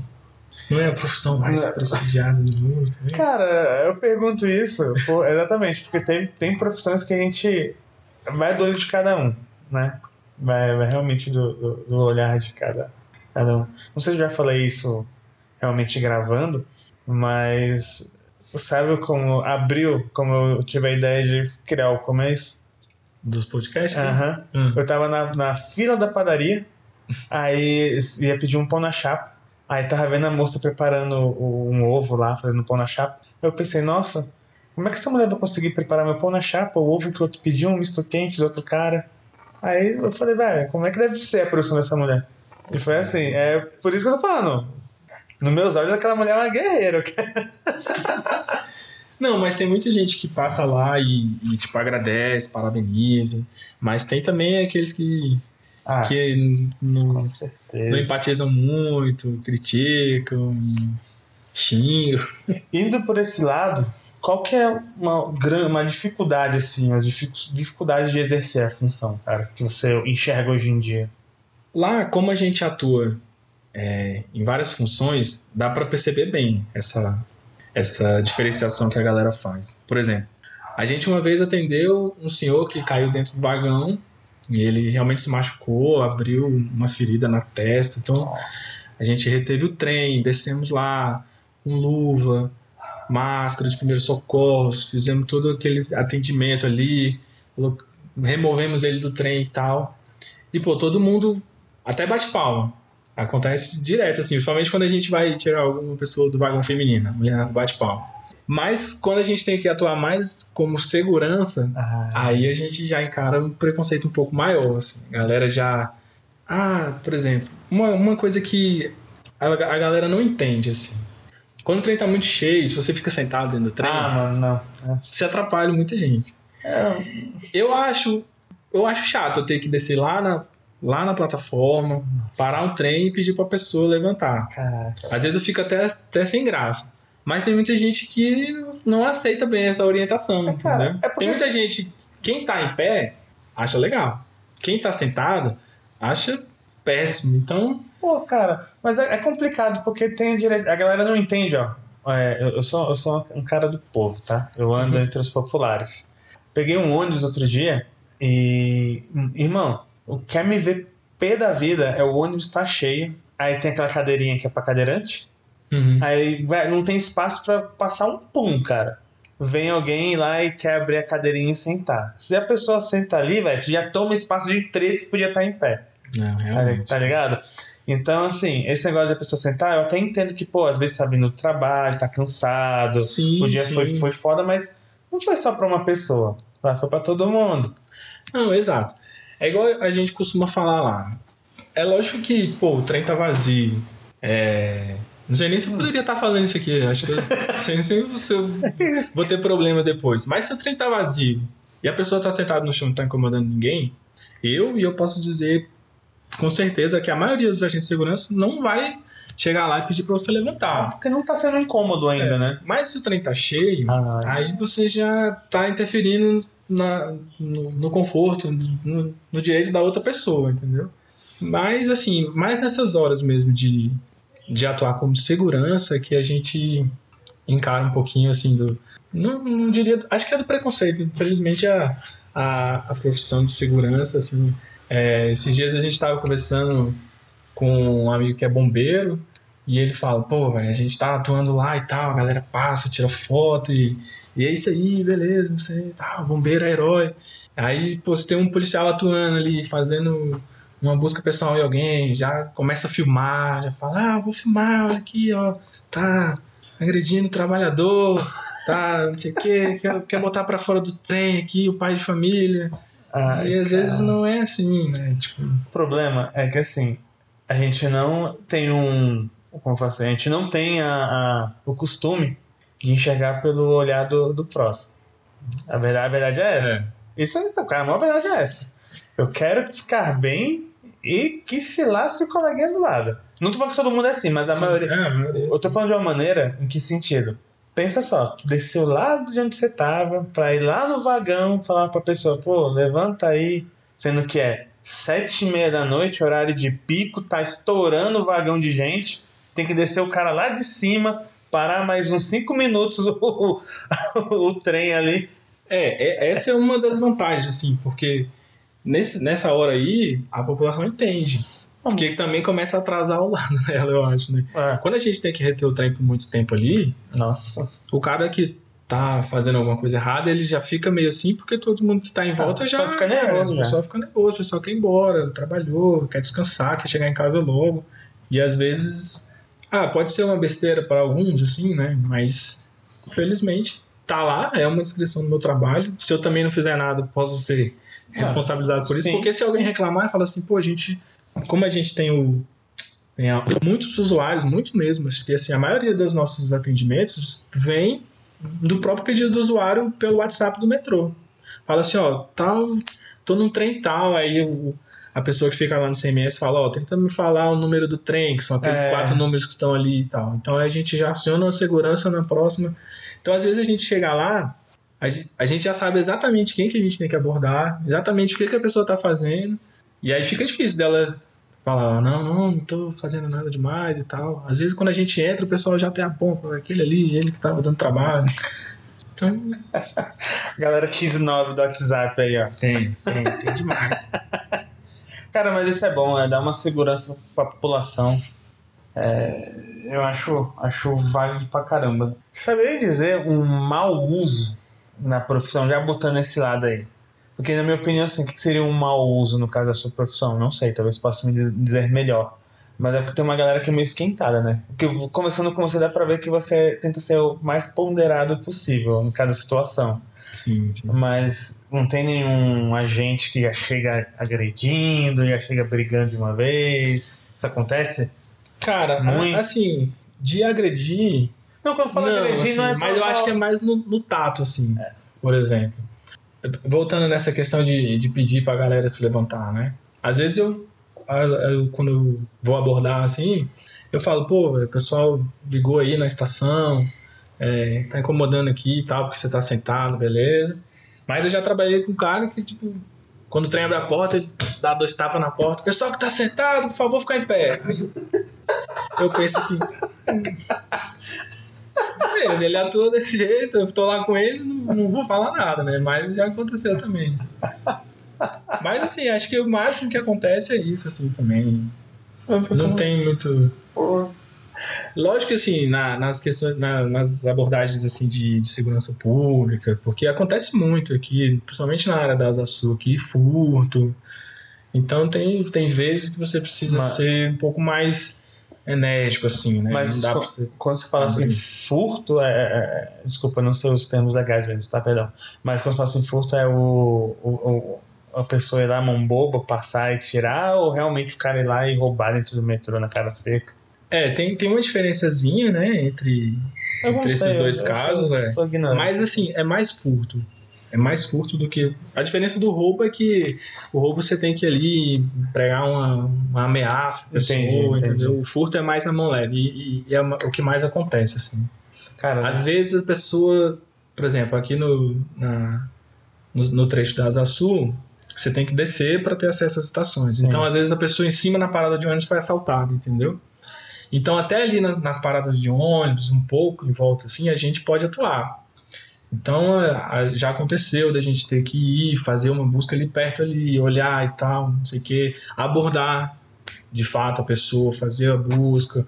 Não é a profissão mais é. prestigiada do mundo também. Cara, eu pergunto isso exatamente, porque tem, tem profissões que a gente vai do olho de cada um, né? Vai, vai realmente do, do, do olhar de cada, cada um. Não sei se eu já falei isso realmente gravando, mas sabe como abriu, como eu tive a ideia de criar o começo? Dos podcasts? né? Aham. Hum. Eu tava na, na fila da padaria, aí ia pedir um pão na chapa. Aí tava vendo a moça preparando um ovo lá, fazendo pão na chapa. Eu pensei, nossa, como é que essa mulher vai conseguir preparar meu pão na chapa, o ovo que eu pedi, um misto quente do outro cara? Aí eu falei, velho, como é que deve ser a produção dessa mulher? E foi assim, é por isso que eu tô falando. Nos meus olhos, aquela mulher é uma guerreira. (laughs) Não, mas tem muita gente que passa lá e, e tipo, agradece, parabeniza. Mas tem também aqueles que, Ah, que não, não empatizam muito, criticam, xingam. Indo por esse lado, qual que é uma, uma dificuldade, assim, as dificu- dificuldades de exercer a função, cara, que você enxerga hoje em dia? Lá, como a gente atua é, em várias funções, dá para perceber bem essa, essa diferenciação que a galera faz. Por exemplo, a gente uma vez atendeu um senhor que caiu dentro do vagão e ele realmente se machucou, abriu uma ferida na testa. Então, a gente reteve o trem, descemos lá com luva, máscara de primeiros socorros, fizemos todo aquele atendimento ali, removemos ele do trem e tal. E, pô, todo mundo até bate palma. Acontece direto, assim, principalmente quando a gente vai tirar alguma pessoa do vagão feminino, a mulher bate palma. Mas quando a gente tem que atuar mais como segurança, Ah, Aí a gente já encara um preconceito um pouco maior, assim. A galera já. Ah, por exemplo, uma, uma coisa que a, a galera não entende, assim. Quando o trem tá muito cheio, se você fica sentado dentro do trem, ah, mano, não. É. você atrapalha muita gente. É, Eu acho. Eu acho chato eu ter que descer lá na, lá na plataforma, parar um trem e pedir pra pessoa levantar. caraca. Às vezes eu fico até, até sem graça. Mas tem muita gente que não aceita bem essa orientação, É, cara, entendeu? é porque- Tem muita gente, quem tá em pé, acha legal. Quem tá sentado, acha péssimo. Então, Pô, cara, mas é, é complicado porque tem direito. A galera não entende, ó. É, eu, sou, eu sou um cara do povo, tá? Eu ando entre os populares. Peguei um ônibus outro dia e. Irmão, o que quer me ver pé da vida é o ônibus tá cheio. Aí tem aquela cadeirinha que é pra cadeirante. uhum. Aí vai, não tem espaço pra passar um pum, cara. Vem alguém lá e quer abrir a cadeirinha e sentar. Se a pessoa senta ali, velho, você já toma espaço de três que podia estar em pé. não, Tá, realmente. tá ligado? Então, assim, esse negócio de a pessoa sentar, eu até entendo que, pô, às vezes tá vindo do trabalho, tá cansado, Sim, o dia sim. foi, foi foda, mas não foi só pra uma pessoa, tá? foi pra todo mundo. Não, exato. É igual a gente costuma falar lá. É lógico que, pô, o trem tá vazio. É. Não sei nem se eu poderia estar falando isso aqui. Acho que eu, sei nem se eu vou ter problema depois. Mas se o trem tá vazio e a pessoa tá sentada no chão e não tá incomodando ninguém, eu e eu posso dizer com certeza que a maioria dos agentes de segurança não vai chegar lá e pedir pra você levantar. Porque não tá sendo incômodo ainda, É. né? Mas se o trem tá cheio, Ah, aí você já tá interferindo na- no, no conforto, no, no direito da outra pessoa, entendeu? Mas, assim, mais nessas horas mesmo de, de atuar como segurança que a gente encara um pouquinho, assim, do... Não, não diria... Acho que é do preconceito. Infelizmente, a, a, a profissão de segurança, assim... é, esses dias a gente tava conversando com um amigo que é bombeiro e ele fala, pô, velho, a gente tá atuando lá e tal, a galera passa, tira foto e, e é isso aí, beleza, não sei, tá, o bombeiro é herói. Aí, pô, se tem um policial atuando ali, fazendo uma busca pessoal em alguém, já começa a filmar, já fala, ah, vou filmar, olha aqui, ó, tá agredindo o trabalhador, tá, não sei o quê, quer, quer botar pra fora do trem aqui, o pai de família. Ai, e às cara. vezes não é assim, né, tipo... O problema é que, assim, a gente não tem um. Como eu falo assim, a gente não tem a, a- o costume de enxergar pelo olhar do, do próximo. A verdade, a verdade é essa. Isso é, cara, a maior verdade é essa. Eu quero ficar bem e que se lasque o coleguinha do lado. Não tô falando que todo mundo é assim, mas a maioria. É, a maioria. Eu tô falando de uma maneira em que sentido? Pensa só, desceu lá de onde você tava pra ir lá no vagão falar pra pessoa, pô, levanta aí, sendo que é sete e meia da noite, horário de pico, tá estourando o vagão de gente, tem que descer o cara lá de cima, parar mais uns cinco minutos (laughs) o, o, trem ali. É, é, essa é uma das vantagens, assim, porque nesse, nessa hora aí a população entende. Porque também começa a atrasar o lado (laughs) dela, eu acho, né? É. Quando a gente tem que reter o trem por muito tempo ali, Nossa. o cara que tá fazendo alguma coisa errada, ele já fica meio assim, porque todo mundo que tá em volta o já. fica nervoso é, já. O pessoal fica nervoso, o pessoal quer ir embora, trabalhou, quer descansar, quer chegar em casa logo. E às vezes. Ah, pode ser uma besteira para alguns, assim, né? Mas, infelizmente, tá lá, é uma descrição do meu trabalho. Se eu também não fizer nada, posso ser Ah, responsabilizado por isso. sim, porque se alguém reclamar e falar assim, pô, a gente. Como a gente tem o. Tem muitos usuários, muito mesmo, acho que assim, a maioria dos nossos atendimentos vem do próprio pedido do usuário pelo WhatsApp do metrô. Fala assim, ó, tal, tô num trem tal, aí o, a pessoa que fica lá no CMS fala, ó, tenta me falar o número do trem, que são aqueles é. quatro números que estão ali e tal. Então a gente já aciona a segurança na próxima. Então às vezes a gente chega lá, a gente já sabe exatamente quem que a gente tem que abordar, exatamente o que, que a pessoa está fazendo, e aí fica difícil dela falar, não, não, não tô fazendo nada demais e tal. Às vezes quando a gente entra, o pessoal já tem a pompa, aquele ali, ele que tava dando trabalho. (laughs) Então. Galera X9 do WhatsApp aí, ó. Tem, tem, tem demais. (laughs) Cara, mas isso é bom, é dar uma segurança pra população. É, eu acho, acho válido pra caramba. Saberia dizer um mau uso na profissão, já botando esse lado aí? Porque, na minha opinião, assim, o que seria um mau uso no caso da sua profissão? Não sei, talvez possa me dizer melhor. Mas é porque tem uma galera que é meio esquentada, né? Porque conversando com você dá pra ver que você tenta ser o mais ponderado possível em cada situação. Sim, sim. Mas não tem nenhum agente que já chega agredindo, já chega brigando de uma vez. Isso acontece? Cara, Muito. assim, de agredir. Não, quando eu falo não, agredir, assim, não é só. Mas eu só... acho que é mais no, no tato, assim, é. por exemplo. Voltando nessa questão de, de pedir pra galera se levantar, né? Às vezes eu, eu quando eu vou abordar assim, eu falo, pô, o pessoal ligou aí na estação, é, tá incomodando aqui e tal, porque você tá sentado, beleza. Mas eu já trabalhei com um cara que, tipo, quando o trem abre a porta, ele dá dois tapas na porta. Pessoal que tá sentado, por favor, ficar em pé. eu penso assim. Beleza, ele atua desse jeito, eu tô lá com ele, não, não vou falar nada, né? Mas já aconteceu também. Mas assim, acho que o máximo que acontece é isso, assim, também. Não tem muito. Lógico que assim, na, nas questões, na, nas abordagens assim de, de, segurança pública, porque acontece muito aqui, principalmente na área das aqui, furto. Então tem, tem vezes que você precisa Mas... ser um pouco mais enérgico, assim, né? Mas você quando você fala assim, furto, é, é, é, desculpa, não sei os termos legais mesmo, tá? Perdão. Mas quando você fala assim, furto é o, o, o a pessoa ir lá, mão boba, passar e tirar, ou realmente o cara ir lá e roubar dentro do metrô na cara seca? É, tem, tem uma diferençazinha, né, entre, entre esses dois eu, casos, eu sou, é. Sou mas assim, é mais furto. É mais furto do que. A diferença do roubo é que o roubo você tem que ali pregar uma, uma ameaça pra pessoa, entendi, entendi. entendeu? O furto é mais na mão leve e, e, é o que mais acontece, assim. Cara, Às vezes a pessoa, por exemplo, aqui no, na, no, no trecho da Asa Sul, você tem que descer para ter acesso às estações. Sim. Então, às vezes, a pessoa em cima na parada de ônibus foi assaltada, entendeu? Então, até ali nas, nas, paradas de ônibus, um pouco em volta assim, a gente pode atuar. Então, já aconteceu da gente ter que ir, fazer uma busca ali perto ali, olhar e tal, não sei o que, abordar de fato a pessoa, fazer a busca,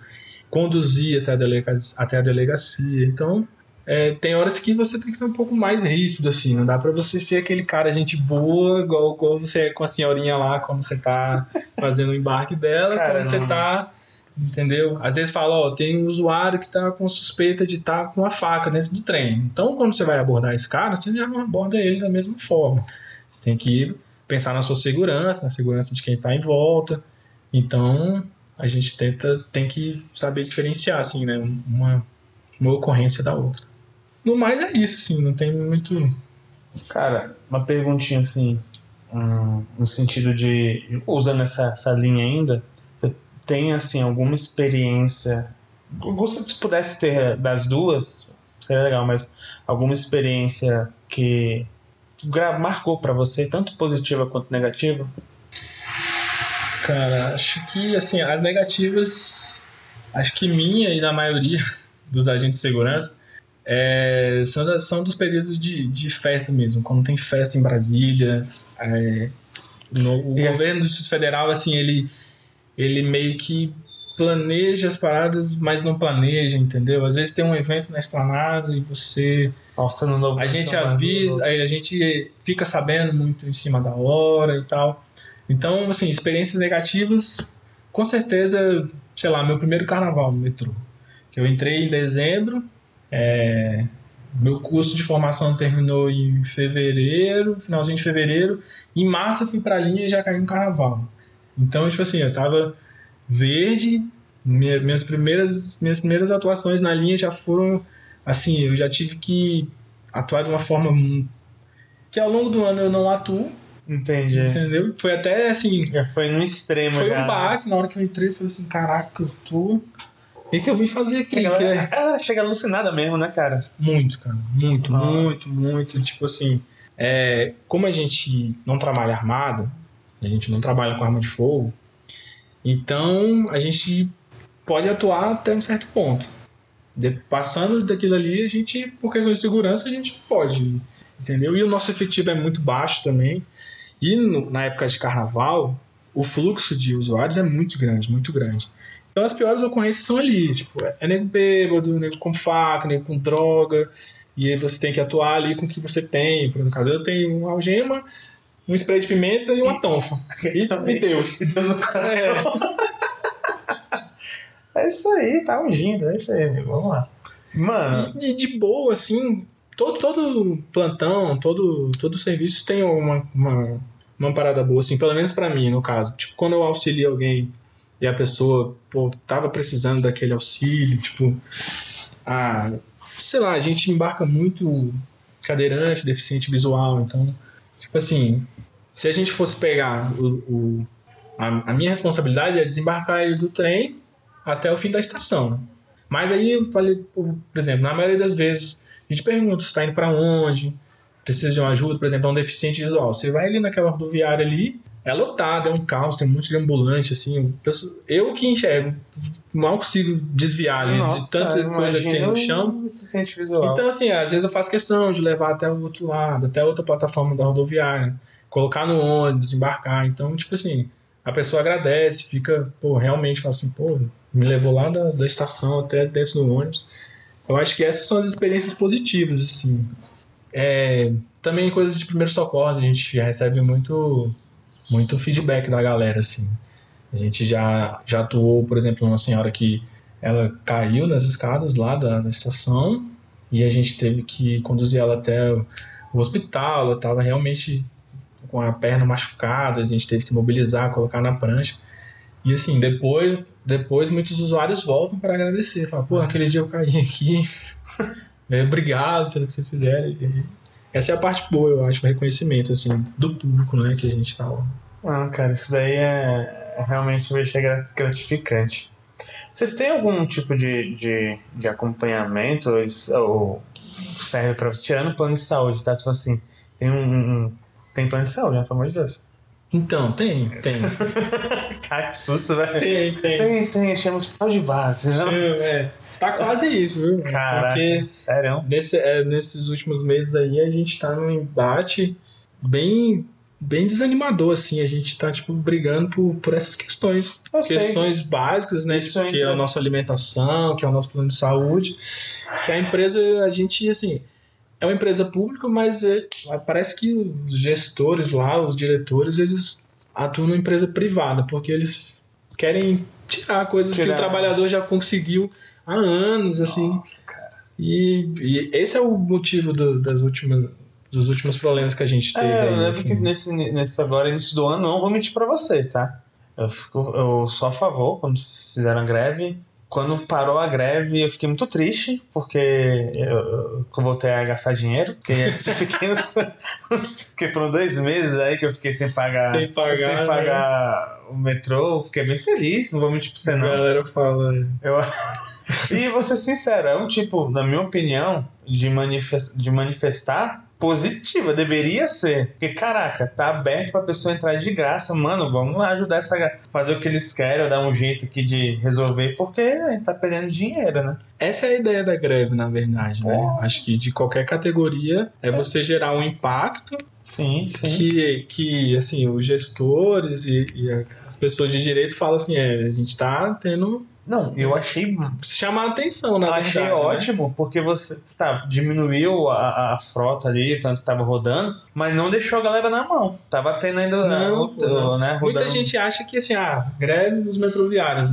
conduzir até a, delega até a delegacia. Então, é, tem horas que você tem que ser um pouco mais ríspido, assim, não dá para você ser aquele cara gente boa, igual, igual você é com a senhorinha lá, como você tá fazendo o embarque dela, Cara, você tá entendeu? Às vezes fala, ó, tem um usuário que está com suspeita de estar tá com uma faca dentro do trem. Então, quando você vai abordar esse cara, você já não aborda ele da mesma forma. Você tem que pensar na sua segurança, na segurança de quem está em volta. Então, a gente tenta, tem que saber diferenciar, assim, né, uma, uma ocorrência da outra. No mais é isso, assim, não tem muito... Cara, uma perguntinha assim, hum, no sentido de, usando essa, essa linha ainda, tem assim alguma experiência, se pudesse ter das duas, seria legal, mas alguma experiência que marcou para você, tanto positiva quanto negativa? Cara, acho que assim, as negativas, acho que minha e da maioria (laughs) dos agentes de segurança é, são, são dos períodos de, de festa mesmo, quando tem festa em Brasília. É, no, o governo do Distrito Federal, assim, ele ele meio que planeja as paradas, mas não planeja, entendeu? Às vezes tem um evento na esplanada e você. Nossa, no novo a gente avisa, aí a gente fica sabendo muito em cima da hora e tal. Então, assim, experiências negativas, com certeza, sei lá, meu primeiro carnaval no metrô. Que eu entrei em dezembro, é, meu curso de formação terminou em fevereiro, finalzinho de fevereiro. Em março eu fui pra linha e já caí no carnaval. Então, tipo assim, eu tava verde, Minha, minhas, primeiras, minhas primeiras atuações na linha já foram assim, eu já tive que atuar de uma forma que ao longo do ano eu não atuo. Entendi. Entendeu? Foi até assim. Já foi no extremo, Foi um baque na hora que eu entrei. Eu falei assim: caraca, eu tô. O que, que eu vim fazer aqui? A Que galera, é- a galera chega alucinada mesmo, né, cara? Muito, cara. Muito, Nossa. muito, muito. Tipo assim, é, como a gente não trabalha armado, a gente não trabalha com arma de fogo, então a gente pode atuar até um certo ponto. De- passando daquilo ali, a gente, por questão de segurança, a gente pode. Entendeu? E o nosso efetivo é muito baixo também. E no- na época de carnaval, o fluxo de usuários é muito grande, muito grande. Então as piores ocorrências são ali, tipo, é nego bêbado, nego com faca, nego com droga, e aí você tem que atuar ali com o que você tem. Por exemplo, no caso, eu tenho uma algema, um spray de pimenta e uma tonfa. (laughs) E, e Deus. E Deus no coração. (laughs) É. isso aí, tá ungindo, é isso aí, amigo. Vamos lá. Mano, E, de boa, assim, todo, todo plantão, todo, todo serviço tem uma, uma, uma parada boa, assim, pelo menos pra mim, no caso. Tipo, quando eu auxilio alguém e a pessoa, pô, tava precisando daquele auxílio, tipo, ah, sei lá, a gente embarca muito cadeirante, deficiente visual, então, tipo assim, se a gente fosse pegar o, o- a, a minha responsabilidade é desembarcar ele do trem até o fim da estação. Mas aí eu falei, por exemplo, na maioria das vezes, a gente pergunta se está indo para onde, precisa de uma ajuda, por exemplo, é um deficiente visual. Você vai ali naquela rodoviária ali, é lotado, é um caos, tem um monte de ambulante, assim. eu que enxergo, mal consigo desviar né, de tanta coisa que tem no chão. Deficiente visual. Então, assim, às vezes eu faço questão de levar até o outro lado, até outra plataforma da rodoviária, colocar no ônibus, embarcar. Então, tipo assim, a pessoa agradece, fica, pô, realmente fala assim, pô, me levou lá da, da estação até dentro do ônibus. Eu acho que essas são as experiências positivas, assim. É, também coisas de primeiro socorro, a gente recebe muito, muito feedback da galera, assim. A gente já, já atuou, por exemplo, uma senhora que ela caiu nas escadas lá da, da estação e a gente teve que conduzir ela até o o hospital. Ela estava realmente com a perna machucada, a gente teve que mobilizar, colocar na prancha. E assim, depois, depois muitos usuários voltam para agradecer. Falam, pô, naquele dia eu caí aqui. (laughs) É, Obrigado pelo que vocês fizeram. Essa é a parte boa, eu acho, o reconhecimento assim, do público né, que a gente tá lá. Não, cara, isso daí é, é realmente ser gra- gratificante. Vocês têm algum tipo de, de, de acompanhamento ou, isso- ou serve pra tirando o plano de saúde, tá? Tipo assim, tem um, um- tem plano de saúde, né? Pelo amor de Deus. Então, tem, tem. (laughs) Cara, que susto, velho. tem, tem. Tem, tem, chama hospital de base, né? É, tá quase isso, viu? Caraca, Porque sério. nesse, é, nesses últimos meses aí a gente tá num embate bem bem desanimador assim a gente tá tipo brigando por, por essas questões Eu sei. questões básicas né Isso que entra- é a nossa alimentação que é o nosso plano de saúde que a empresa a gente assim é uma empresa pública mas é, parece que os gestores lá os diretores eles atuam numa empresa privada porque eles querem tirar coisas que Tirar. o trabalhador já conseguiu há anos assim Nossa, cara. e, e esse é o motivo do- das últimas, dos últimos problemas que a gente teve. É, eu lembro assim. que nesse, nesse agora, início do ano, não vou mentir pra você, tá? Eu, fico, eu sou a favor quando fizeram a greve. Quando parou a greve, eu fiquei muito triste, porque eu, eu- voltei a gastar dinheiro. Porque eu (laughs) fiquei uns, uns- porque foram dois meses aí que eu fiquei sem pagar, Sem pagar, sem né? pagar o metrô. Fiquei bem feliz, não vou mentir pra você A não. galera fala. né? Eu... e vou ser sincero, é um tipo, na minha opinião, de, manifes- de manifestar positiva, deveria ser. Porque, caraca, tá aberto pra pessoa entrar de graça, mano, vamos lá ajudar essa fazer o que eles querem, dar um jeito aqui de resolver, porque a gente tá perdendo dinheiro, né? Essa é a ideia da greve, na verdade. Né? Oh. Acho que de qualquer categoria é você gerar um impacto Sim, sim. que, que assim, os gestores e, e as pessoas de direito falam assim: é, a gente tá tendo. Não, eu achei chamar a atenção, na achei verdade. né? ótimo, porque você tá, diminuiu a, a frota ali, tanto que tava rodando, mas não deixou a galera na mão. Tava tendo ainda Não, o- o- não. né, Muita gente acha que assim, ah, greve dos metroviários.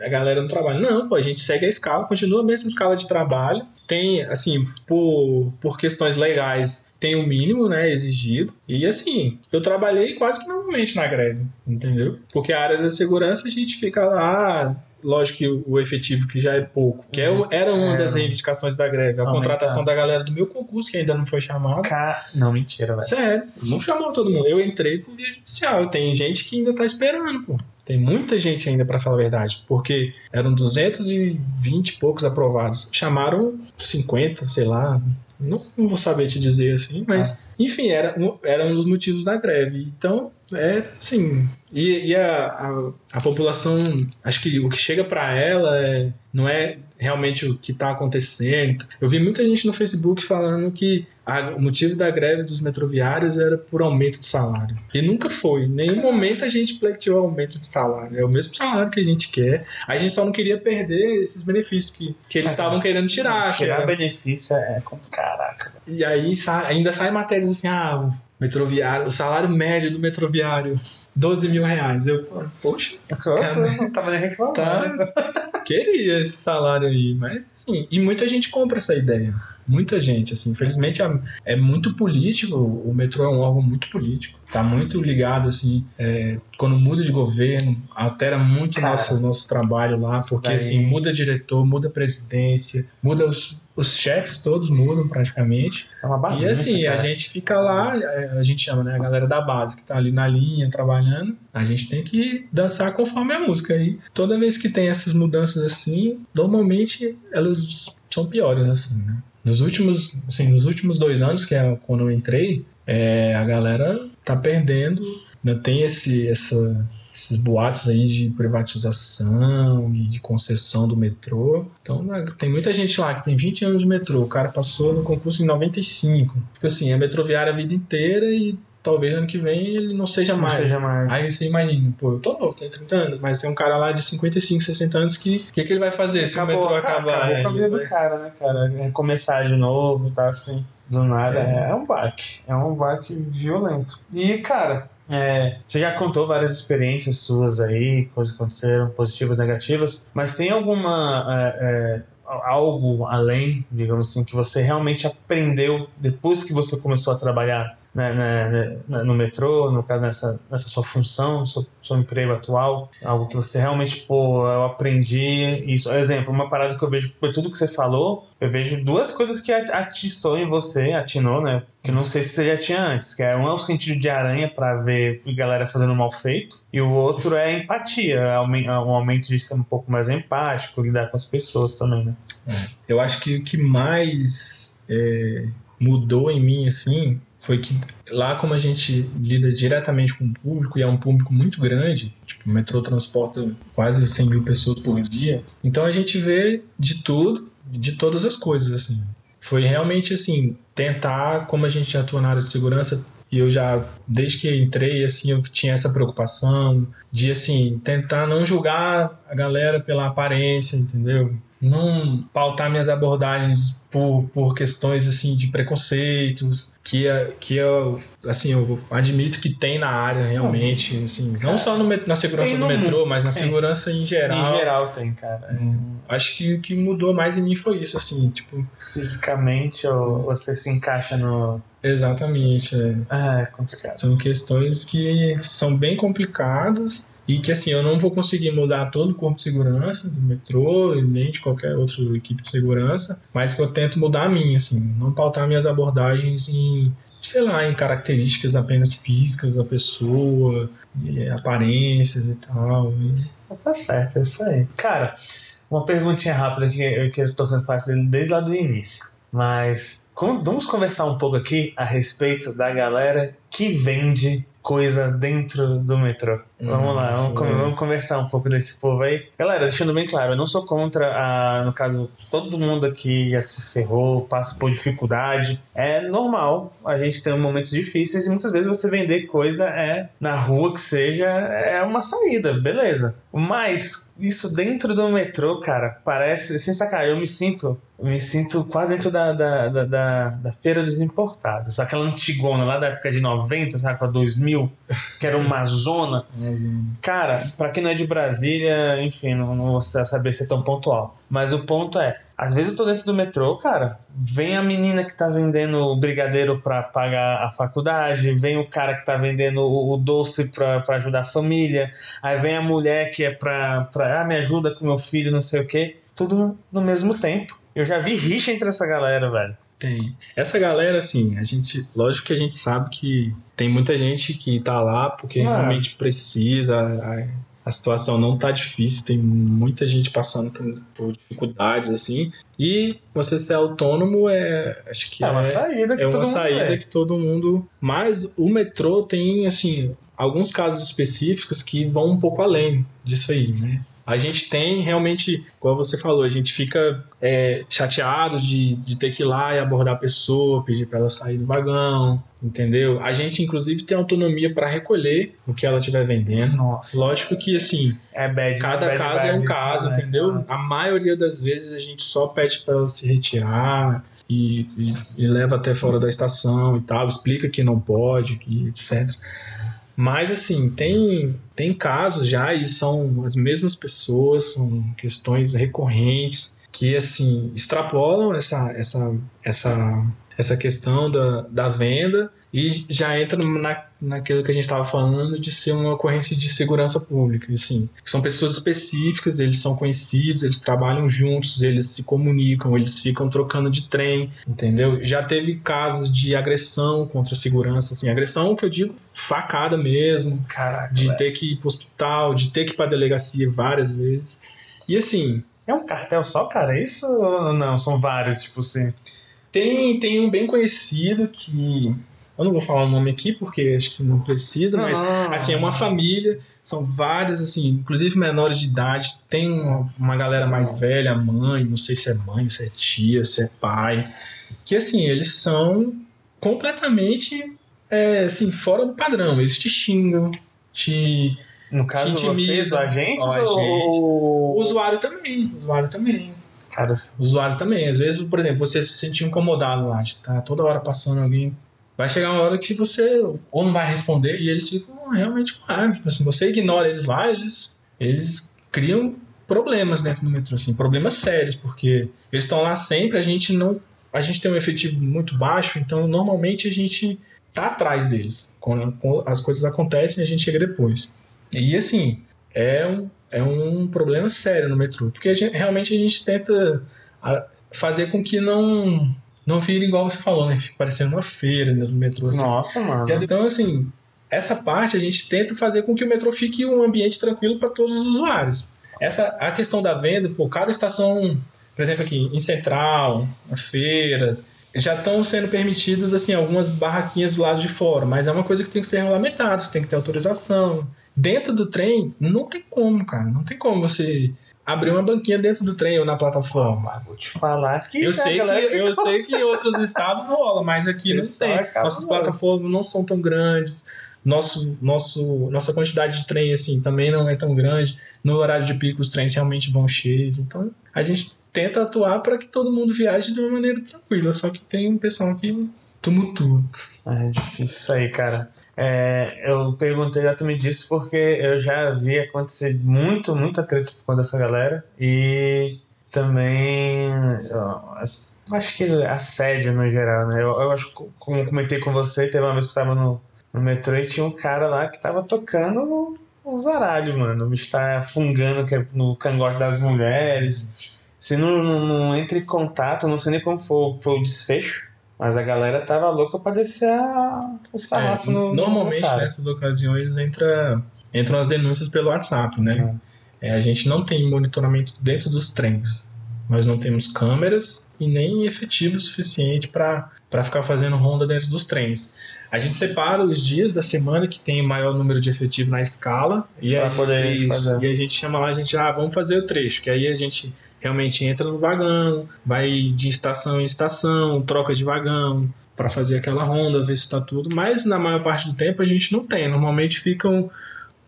A galera não trabalha. Não, pô, a gente segue a escala, continua a mesma escala de trabalho. Tem, assim, por, por questões legais, tem o mínimo, né, exigido. E assim, eu trabalhei quase que normalmente na greve, entendeu? Porque a área da segurança a gente fica lá, lógico que o efetivo que já é pouco, que é, era uma é. das reivindicações da greve, a contratação da galera do meu concurso, que ainda não foi chamado. Ca... Não, mentira, velho. Sério, não chamou todo mundo. Eu entrei por via judicial, tem gente que ainda tá esperando, pô. Tem muita gente ainda, para falar a verdade, porque eram 220 e poucos aprovados. Chamaram 50, sei lá, não, não, vou saber te dizer assim, mas ah. Enfim, era, era um dos motivos da greve. Então, é assim. E, e a, a, a, população, acho que o que chega para ela é, não é realmente o que está acontecendo. Eu vi muita gente no Facebook falando que a, o motivo da greve dos metroviários era por aumento de salário. E nunca foi. Em nenhum momento a gente pleiteou aumento de salário. É o mesmo salário que a gente quer. A gente só não queria perder esses benefícios que, que eles estavam querendo tirar. Tirar que benefício é como caraca. E aí ainda sai assim, ah, metroviário, o salário médio do metroviário, 12 mil reais. Eu, poxa. Nossa, não tava nem reclamando. Tá, queria esse salário aí, mas sim. E muita gente compra essa ideia. Muita gente, assim. Infelizmente é, muito político. O metrô é um órgão muito político. Tá muito ligado, assim. É, quando muda de governo, altera muito o nosso, nosso trabalho lá, porque daí... assim, muda diretor, muda presidência, muda os, os chefes todos mudam praticamente. É uma bagunça, e assim, cara. a gente fica lá, é, a gente chama, né, a galera da base que tá ali na linha trabalhando, a gente tem que dançar conforme a música. E toda vez que tem essas mudanças assim, normalmente elas são piores, assim, né? Nos últimos, assim, nos últimos dois anos, que é quando eu entrei, é, a galera tá perdendo, né? tem esse, essa, esses boatos aí de privatização e de concessão do metrô. Então, né, tem muita gente lá que tem 20 anos de metrô, o cara passou no concurso em 95. Tipo assim, é metroviária a vida inteira e talvez ano que vem ele não seja não mais. Seja mais. Aí você imagina, pô, eu tô novo, tenho 30 anos, mas tem um cara lá de 55, 60 anos que o que, que ele vai fazer acabou, se o metrô tá, acabar? Acabou com a vida do cara, né, cara? Recomeçar de novo, tá assim, do nada. É, é um baque. É um baque violento. E, cara, é, você já contou várias experiências suas aí, coisas que aconteceram, positivas, negativas, mas tem alguma. É, é, algo além, digamos assim, que você realmente aprendeu depois que você começou a trabalhar né, né, né, no metrô, no caso nessa, nessa sua função, seu, seu, emprego atual, algo que você realmente, pô, eu aprendi isso. Exemplo, uma parada que eu vejo por tudo que você falou, eu vejo duas coisas que atiçou em você, atinou, né? Que não sei se você já tinha antes, que é um é o sentido de aranha para ver galera fazendo mal feito, e o outro é empatia, um aumento de ser um pouco mais empático, lidar com as pessoas também, né? É. Eu acho que o que mais é, mudou em mim, assim, foi que lá como a gente lida diretamente com o público e é um público muito grande, tipo o metrô transporta quase 100 mil pessoas por dia, então a gente vê de tudo, de todas as coisas assim. Foi realmente assim tentar, como a gente atua na área de segurança, e eu já desde que entrei assim eu tinha essa preocupação de assim tentar não julgar a galera pela aparência entendeu não pautar minhas abordagens por, por questões assim de preconceitos que, que eu, assim, eu admito que tem na área realmente, assim, não só no, na segurança do metrô, mas na segurança em geral. Em geral tem, cara. Hum, acho que o que mudou mais em mim foi isso, assim, tipo... Fisicamente, ou você se encaixa no... Exatamente. É. Ah, é complicado. São questões que são bem complicadas e que assim eu não vou conseguir mudar todo o corpo de segurança do metrô nem de qualquer outra equipe de segurança, mas que eu tento mudar a minha, assim, não pautar minhas abordagens em, sei lá, em características apenas físicas da pessoa, aparências e tal. E... Tá certo, é isso aí. Cara, uma perguntinha rápida que eu quero tentando fazer desde lá do início, mas vamos conversar um pouco aqui a respeito da galera que vende coisa dentro do metrô. Vamos lá, vamos, vamos, conversar um pouco desse povo aí. Galera, deixando bem claro, eu não sou contra, a, no caso, todo mundo aqui já se ferrou, passa por dificuldade. É normal, a gente tem momentos difíceis e muitas vezes você vender coisa é na rua que seja, é uma saída, beleza. Mas isso dentro do metrô, cara, parece, sem sacar, eu me sinto eu me sinto quase dentro da, da, da, da, da feira dos importados, aquela antigona lá da época de 90 90, sabe, pra 2000, que era uma zona. (laughs) Cara, pra quem não é de Brasília, enfim, não, não vou saber ser tão pontual. Mas o ponto é, às vezes eu tô dentro do metrô, cara, vem a menina que tá vendendo o brigadeiro pra pagar a faculdade, vem o cara que tá vendendo o, o doce pra ajudar a família, aí vem a mulher que é pra, pra ah, me ajuda com meu filho, não sei o quê. Tudo no mesmo tempo. Eu já vi rixa entre essa galera, velho. Tem. Essa galera, assim, a gente. Lógico que a gente sabe que tem muita gente que tá lá porque Ah. realmente precisa. A, a situação não tá difícil, tem muita gente passando por, por dificuldades, assim. E você ser autônomo é. Acho que É uma saída que é todo uma mundo saída é. que todo mundo. Mas o metrô tem, assim, alguns casos específicos que vão um pouco além disso aí, né? A gente tem realmente, como você falou, a gente fica é, chateado de, de ter que ir lá e abordar a pessoa, pedir para ela sair do vagão, entendeu? A gente, inclusive, tem autonomia para recolher o que ela estiver vendendo. Nossa. Lógico que, assim, É bad cada bad caso é um vibes, caso, né? entendeu? A maioria das vezes a gente só pede para ela se retirar e, e- e leva até fora da estação e tal, explica que não pode, que etc. Mas assim, tem, tem casos já e são as mesmas pessoas, são questões recorrentes que assim extrapolam essa, essa, essa, essa questão da, da venda e já entra na, naquilo que a gente estava falando de ser uma ocorrência de segurança pública. Assim, são pessoas específicas, eles são conhecidos, eles trabalham juntos, eles se comunicam, eles ficam trocando de trem, entendeu? Já teve casos de agressão contra a segurança, assim, agressão que eu digo facada mesmo, Caraca, de velho. ter que ir pro hospital, de ter que ir pra delegacia várias vezes. E assim, É um cartel só, cara? Isso ou não? São vários, tipo assim. tem, tem um bem conhecido que. Eu não vou falar o nome aqui porque acho que não precisa, mas Não. assim, é uma família, são vários, assim, inclusive menores de idade, tem uma, uma galera mais velha, mãe, não sei se é mãe, se é tia, se é pai, que assim, eles são completamente é, assim, fora do padrão, eles te xingam, te. No caso, Que vocês, intimida o agente o agente. ou O usuário também, o usuário também. Cara, O usuário também. Às vezes, por exemplo, você se sente incomodado lá, de estar toda hora passando alguém. Vai chegar uma hora que você ou não vai responder e eles ficam realmente com raiva. Tipo assim, você ignora eles lá, eles, eles criam problemas dentro do metrô, assim, problemas sérios, porque eles estão lá sempre, a gente não. A gente tem um efetivo muito baixo, então normalmente a gente tá atrás deles. Quando as coisas acontecem, a gente chega depois. E assim, é um, é um problema sério no metrô, porque a gente- realmente a gente tenta a- fazer com que não não vire igual você falou, né? Fique parecendo uma feira dentro do metrô. assim. nossa, mano. Então, assim, essa parte a gente tenta fazer com que o metrô fique um ambiente tranquilo para todos os usuários. Essa, a questão da venda, pô, cada estação, por exemplo, aqui em Central, na feira, já estão sendo permitidas assim algumas barraquinhas do lado de fora, mas é uma coisa que tem que ser regulamentada, você tem que ter autorização. Dentro do trem, não tem como, cara, não tem como você abrir uma banquinha dentro do trem ou na plataforma. Vou te falar que. Eu sei que, galera eu sei que em outros estados rola, mas aqui não Pessoal tem. Nossas plataformas não são tão grandes. Nosso, nosso, nossa quantidade de trem assim também não é tão grande. No horário de pico os trens realmente vão cheios. Então a gente tenta atuar para que todo mundo viaje de uma maneira tranquila. Só que tem um pessoal que tumultua. É difícil isso aí, cara. É, eu perguntei exatamente disso porque eu já vi acontecer muito, muita treta por conta dessa galera. E também. ó, acho que assédio no geral, né? Eu, eu acho que, como comentei com você, teve uma vez que eu tava no, no metrô e tinha um cara lá que tava tocando o zaralho, mano. O bicho tá fungando que é no cangote das mulheres. Se não, não, não entra em contato, não sei nem como foi, foi o desfecho. Mas a galera tava louca pra descer a, o sarrafo É, no. normalmente no nessas ocasiões entra, entram as denúncias pelo WhatsApp, né? É, a gente não tem monitoramento dentro dos trens. Nós não temos câmeras e nem efetivo suficiente para ficar fazendo ronda dentro dos trens. A gente separa os dias da semana que tem maior número de efetivo na escala e, a, fazer. e a gente chama lá, a gente, ah, vamos fazer o trecho, que aí a gente realmente entra no vagão, vai de estação em estação, troca de vagão para fazer aquela ronda, ver se está tudo, mas na maior parte do tempo a gente não tem. Normalmente ficam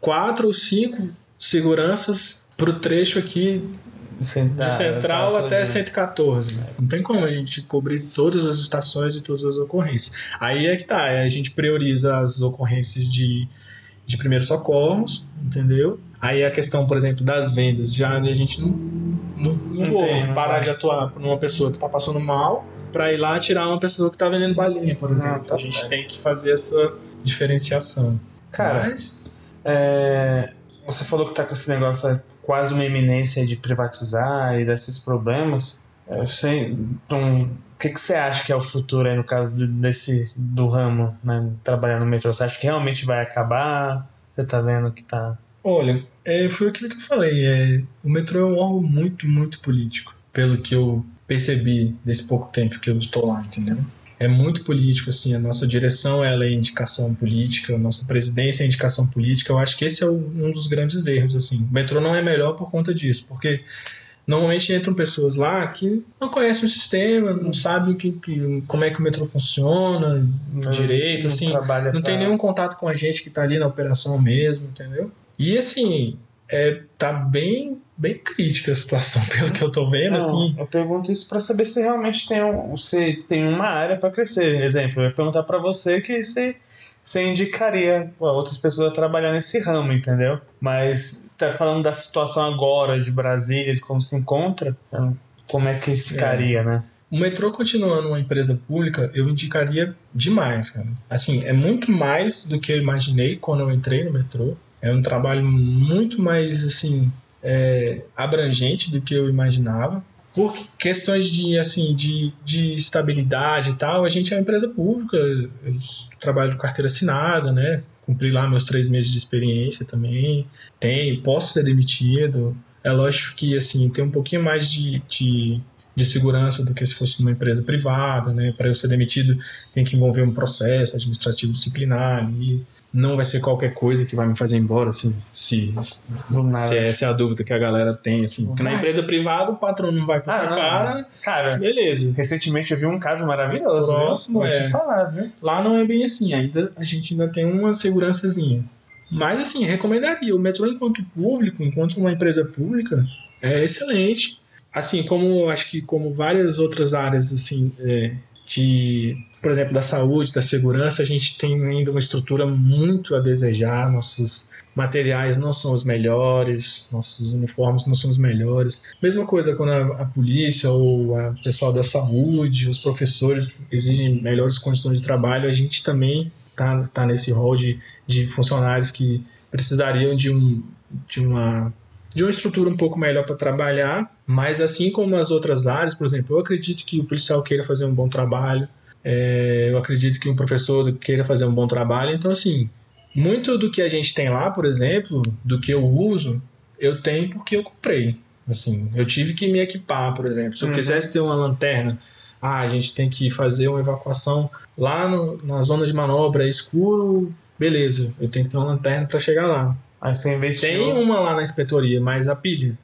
quatro ou cinco seguranças pro trecho aqui de Central até 114. Né? Não tem como a gente cobrir todas as estações e todas as ocorrências. Aí é que tá, a gente prioriza as ocorrências de, de primeiros socorros, entendeu? Aí a questão, por exemplo, das vendas, já a gente não, não, não, não vou parar de atuar numa pessoa que está passando mal para ir lá tirar uma pessoa que está vendendo balinha, por exemplo. Tá a gente certo. tem que fazer essa diferenciação. Cara, Mas... é, você falou que tá com esse negócio é quase uma iminência de privatizar e desses problemas. Então, o que, que você acha que é o futuro aí no caso desse do ramo, né, trabalhar no metrô? Você acha que realmente vai acabar? Você tá vendo que tá Olha, é, foi aquilo que eu falei. É, o metrô é um órgão muito, muito político, pelo que eu percebi desse pouco tempo que eu estou lá, entendeu? É muito político, assim, a nossa direção ela é indicação política, a nossa presidência é indicação política. Eu acho que esse é um dos grandes erros, assim. O metrô não é melhor por conta disso, porque normalmente entram pessoas lá que não conhecem o sistema, não sabem que, que, como é que o metrô funciona não, direito, não assim, não pra... tem nenhum contato com a gente que está ali na operação mesmo, entendeu? E assim, é, tá bem, bem crítica a situação, (laughs) pelo que eu tô vendo. Não, assim. Eu pergunto isso para saber se realmente tem, um, se tem uma área para crescer. Exemplo, eu ia perguntar para você que se você indicaria outras pessoas a trabalhar nesse ramo, entendeu? Mas tá falando da situação agora de Brasília, de como se encontra, então, como é que ficaria, é. né? O metrô continuando uma empresa pública, eu indicaria demais, cara. Assim, é muito mais do que eu imaginei quando eu entrei no metrô. É um trabalho muito mais assim é, abrangente do que eu imaginava. Por questões de assim de, de estabilidade e tal, a gente é uma empresa pública, eu trabalho de carteira assinada, né? Cumpri lá meus três meses de experiência também. Tem, posso ser demitido. É lógico que assim tem um pouquinho mais de, de de segurança do que se fosse uma empresa privada, né? Para eu ser demitido tem que envolver um processo administrativo disciplinar e não vai ser qualquer coisa que vai me fazer embora, assim, se, se essa é a dúvida que a galera tem, assim. Porque na empresa privada o patrão não vai puxar ah, cara, cara, beleza. Recentemente eu vi um caso maravilhoso, Próximo, Vou é. te falar, viu? Lá não é bem assim, ainda a gente ainda tem uma segurançazinha. Mas assim, recomendaria o metrô enquanto público, enquanto uma empresa pública, é excelente assim como acho que como várias outras áreas assim é, de por exemplo da saúde da segurança a gente tem ainda uma estrutura muito a desejar. Nossos materiais não são os melhores nossos uniformes não são os melhores. Mesma coisa quando a, a polícia ou o pessoal da saúde os professores exigem melhores condições de trabalho. A gente também tá, tá nesse rol de, de funcionários que precisariam de um de uma de uma estrutura um pouco melhor para trabalhar, mas assim como as outras áreas, por exemplo, eu acredito que o policial queira fazer um bom trabalho, é, eu acredito que um professor queira fazer um bom trabalho, então assim, muito do que a gente tem lá, por exemplo, do que eu uso, eu tenho porque eu comprei. Assim, eu tive que me equipar, por exemplo. Se eu uhum. quisesse ter uma lanterna, ah, a gente tem que fazer uma evacuação lá no, na zona de manobra, é escuro, beleza, eu tenho que ter uma lanterna para chegar lá. Aí você investiu. Tem uma lá na inspetoria, mas a pilha.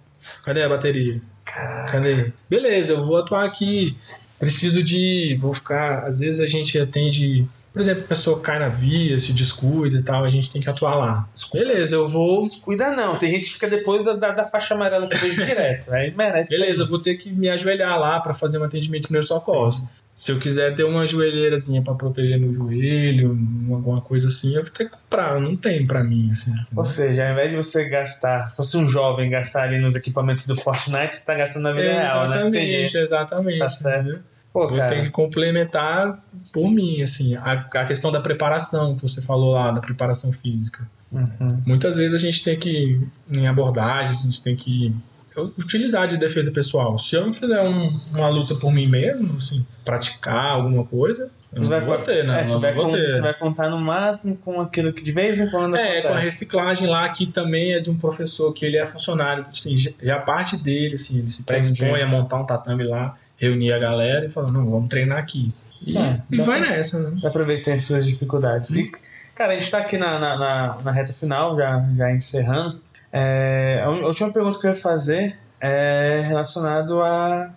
Cadê a bateria? Caraca. Cadê? Beleza, eu vou atuar aqui. Preciso de. Vou ficar. Às vezes a gente atende. Por exemplo, a pessoa cai na via, se descuida e tal, a gente tem que atuar lá. Beleza, eu vou. Descuida não, tem gente que fica depois da, da, da faixa amarela que direto. Aí merece. Beleza, eu vou ter que me ajoelhar lá para fazer um atendimento de primeiro socorro. Se eu quiser ter uma joelheirazinha para proteger meu joelho, alguma coisa assim, eu vou ter que comprar. Não tem para mim, assim. Entendeu? Ou seja, ao invés de você gastar, fosse um jovem gastar ali nos equipamentos do Fortnite, você tá gastando na vida é, real, né? Exatamente, exatamente. Tá certo. Pô, vou ter que complementar por mim, assim, a, a, questão da preparação que você falou lá, da preparação física. Uhum. Muitas vezes a gente tem que, em abordagens, a gente tem que utilizar de defesa pessoal. Se eu não fizer um, uma luta por mim mesmo, assim, praticar alguma coisa, eu não vai, vou ter, né? É, você, vai ter. você vai contar no máximo com aquilo que de vez em quando É, acontece. com a reciclagem lá, que também é de um professor que ele é funcionário, assim, já parte dele, assim, ele se predispõe a montar um tatame lá, reunir a galera e falar, não, vamos treinar aqui. E, é, e vai pra, nessa, né? Dá pra ver que tem as suas dificuldades. E, cara, a gente tá aqui na, na, na, na reta final, já, já encerrando. É, a última pergunta que eu ia fazer é relacionado a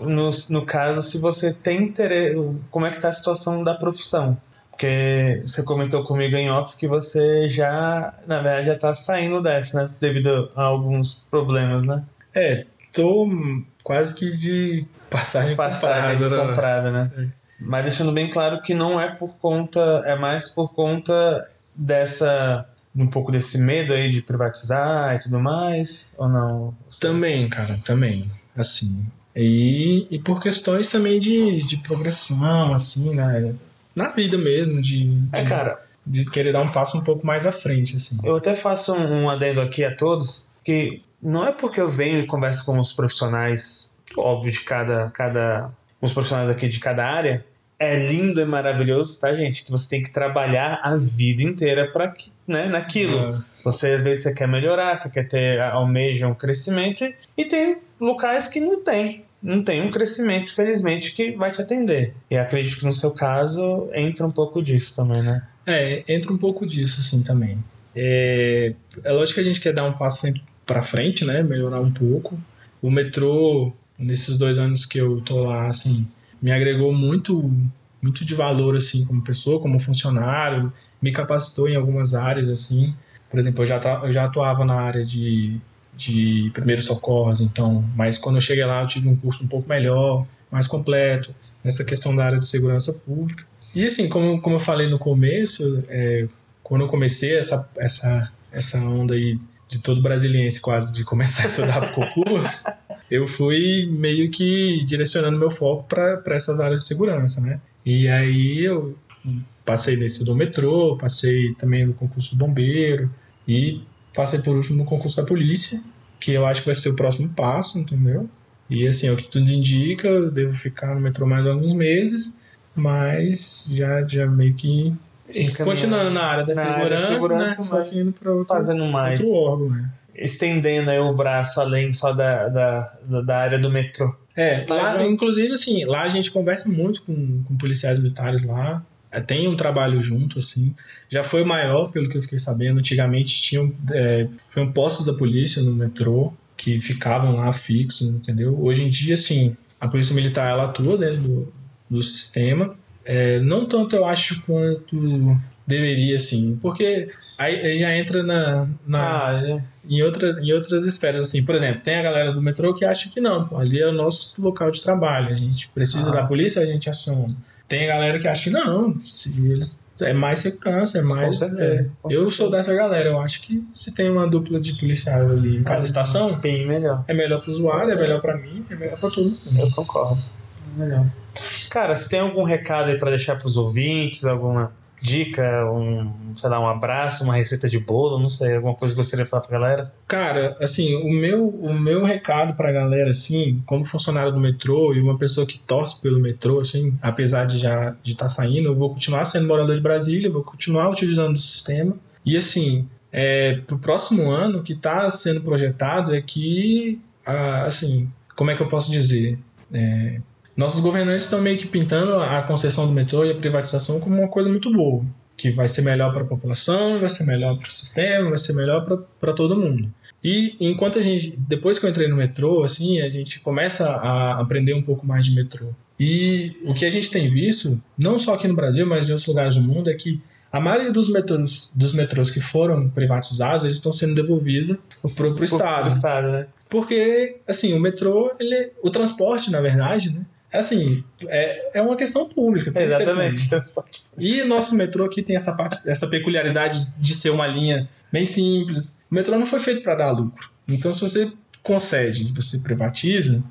no, no caso se você tem interesse como é que está a situação da profissão porque você comentou comigo em off que você já na verdade já está saindo dessa né devido a alguns problemas né é tô quase que de passagem, passagem comprada, comprada né? É. Mas deixando bem claro que não é por conta, é mais por conta dessa um pouco desse medo aí de privatizar e tudo mais, ou não? Também, cara, também. Assim. E, e por questões também de, de progressão, assim, né? Na vida mesmo, de, de, é, cara, de querer dar um passo um pouco mais à frente, assim. Eu até faço um, um adendo aqui a todos, que não é porque eu venho e converso com os profissionais, óbvio, de cada, cada os profissionais aqui de cada área, é lindo e maravilhoso, tá, gente? Que você tem que trabalhar a vida inteira para né, naquilo. É. Você às vezes você quer melhorar, você quer ter almeja um crescimento e tem locais que não tem, não tem um crescimento, felizmente, que vai te atender. E acredito que no seu caso entra um pouco disso também, né? É, entra um pouco disso, sim, também. É, é lógico que a gente quer dar um passo sempre para frente, né? Melhorar um pouco. O metrô, nesses dois anos que eu tô lá, assim, me agregou muito muito de valor assim como pessoa, como funcionário, me capacitou em algumas áreas assim. Por exemplo, eu já eu já atuava na área de de primeiros socorros, então, mas quando eu cheguei lá eu tive um curso um pouco melhor, mais completo nessa questão da área de segurança pública. E assim, como, como eu falei no começo, é, quando eu comecei essa, essa, essa onda aí de todo brasiliense quase de começar a estudar para concurso, eu fui meio que direcionando meu foco para essas áreas de segurança, né? E aí eu passei nesse do metrô, passei também no concurso do bombeiro e passei por último no concurso da polícia, que eu acho que vai ser o próximo passo, entendeu? E assim, o que tudo indica, eu devo ficar no metrô mais alguns meses, mas já, já meio que Continuando na área da na segurança, área segurança né? só que indo para outro, fazendo mais. outro órgão. Né? Estendendo aí o braço além só da, da, da área do metrô. É, lá, inclusive assim, lá a gente conversa muito com, com policiais militares lá, é, tem um trabalho junto, assim. Já foi maior, pelo que eu fiquei sabendo. Antigamente tinham é, postos da polícia no metrô que ficavam lá fixos, entendeu? Hoje em dia, assim, a polícia militar ela atua dentro do, do sistema é, não tanto eu acho quanto deveria, assim, porque aí, aí já entra na, na ah, é. em, outras, em outras esferas, assim, por exemplo, tem a galera do metrô que acha que não, pô, ali é o nosso local de trabalho, a gente precisa ah. da polícia, a gente aciona. Tem a galera que acha que não, eles, é mais segurança, é mais. Certeza, é, eu sou dessa galera, eu acho que se tem uma dupla de policiais ali em cada é, estação, bem melhor. É melhor para o usuário, é melhor para mim, é melhor para todo mundo. Eu concordo. Melhor. Cara, você tem algum recado aí para deixar para os ouvintes? Alguma dica, um, sei lá, um abraço, uma receita de bolo, não sei, alguma coisa que você gostaria de falar pra galera? Cara, assim, o meu, o meu recado pra galera, assim, como funcionário do metrô e uma pessoa que torce pelo metrô, assim, apesar de já de estar tá saindo, eu vou continuar sendo morador de Brasília, vou continuar utilizando o sistema. E assim, é, pro próximo ano, que está sendo projetado é que, ah, assim, como é que eu posso dizer? É, nossos governantes estão meio que pintando a concessão do metrô e a privatização como uma coisa muito boa, que vai ser melhor para a população, vai ser melhor para o sistema, vai ser melhor para todo mundo. E enquanto a gente, depois que eu entrei no metrô, assim, a gente começa a aprender um pouco mais de metrô. E o que a gente tem visto, não só aqui no Brasil, mas em outros lugares do mundo, é que a maioria dos metrôs, dos metrôs que foram privatizados, eles estão sendo devolvidos para o Estado. Pro estado né? Porque, assim, o metrô, ele, o transporte, na verdade, né, assim, é, é uma questão pública. Exatamente. E nosso metrô aqui tem essa, parte, essa peculiaridade de ser uma linha bem simples. O metrô não foi feito para dar lucro. Então, se você concede, você privatiza,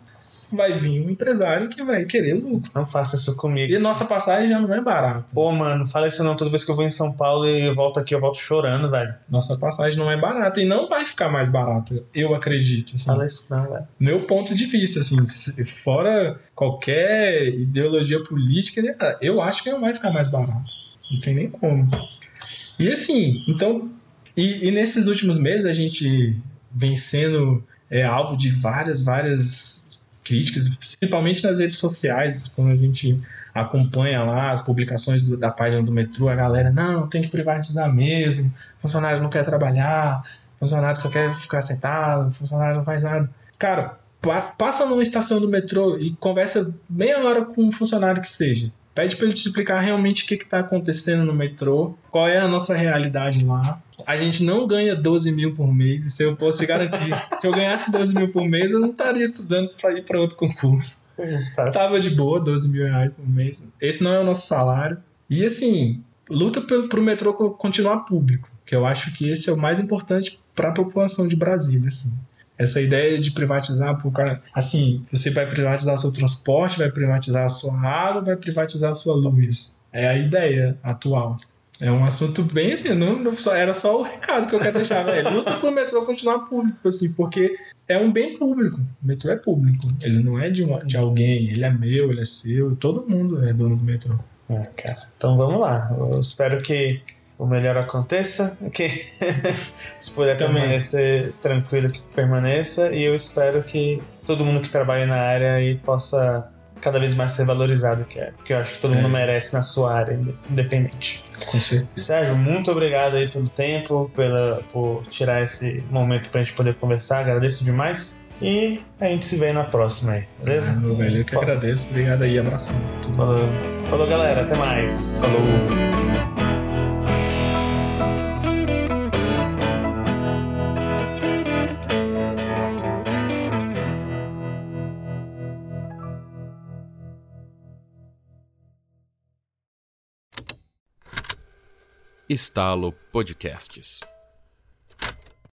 vai vir um empresário que vai querer lucro. Não faça isso comigo. E nossa passagem já não é barata. Pô, mano, fala isso não. Toda vez que eu vou em São Paulo e volto aqui, eu volto chorando, velho. Nossa passagem não é barata e não vai ficar mais barata, eu acredito. Assim. Fala isso não, velho. Meu ponto de vista, assim, fora qualquer ideologia política, eu acho que não vai ficar mais barato. Não tem nem como. E assim, então. E, e nesses últimos meses a gente vem sendo é, alvo de várias, várias críticas, principalmente nas redes sociais, quando a gente acompanha lá as publicações do, da página do metrô, a galera, não, tem que privatizar mesmo, funcionário não quer trabalhar, funcionário só quer ficar sentado, funcionário não faz nada. Cara, pa passa numa estação do metrô e conversa meia hora com um funcionário que seja. Pede para ele te explicar realmente o que está acontecendo no metrô, qual é a nossa realidade lá, a gente não ganha 12 mil por mês, isso eu posso te garantir. (laughs) Se eu ganhasse 12 mil por mês, eu não estaria estudando para ir para outro concurso. Tá. Tava de boa, 12 mil reais por mês. Esse não é o nosso salário. E assim, luta para o metrô continuar público, que eu acho que esse é o mais importante para a população de Brasília. Assim. Essa ideia de privatizar, por cara, assim, você vai privatizar seu transporte, vai privatizar a sua água, vai privatizar a sua luz. É a ideia atual. É um assunto bem assim, não, não só, era só o recado que eu quero deixar, velho. Luta pro metrô continuar público, assim, porque é um bem público. O metrô é público. Ele não é de, uma, de alguém, ele é meu, ele é seu, todo mundo é dono do metrô. É, cara. Então vamos lá. Eu espero que o melhor aconteça, que (laughs) se puder Também. permanecer tranquilo que permaneça, e eu espero que todo mundo que trabalha na área aí possa cada vez mais ser valorizado, que é, porque eu acho que todo é. mundo merece na sua área independente. Com certeza. Sérgio, muito obrigado aí pelo tempo, pela, por tirar esse momento pra gente poder conversar, agradeço demais. E a gente se vê na próxima aí, beleza? Ah, meu velho, eu que Falou. agradeço. Obrigado aí, abração. Falou. Falou, galera. Até mais. Falou. Estalo Podcasts.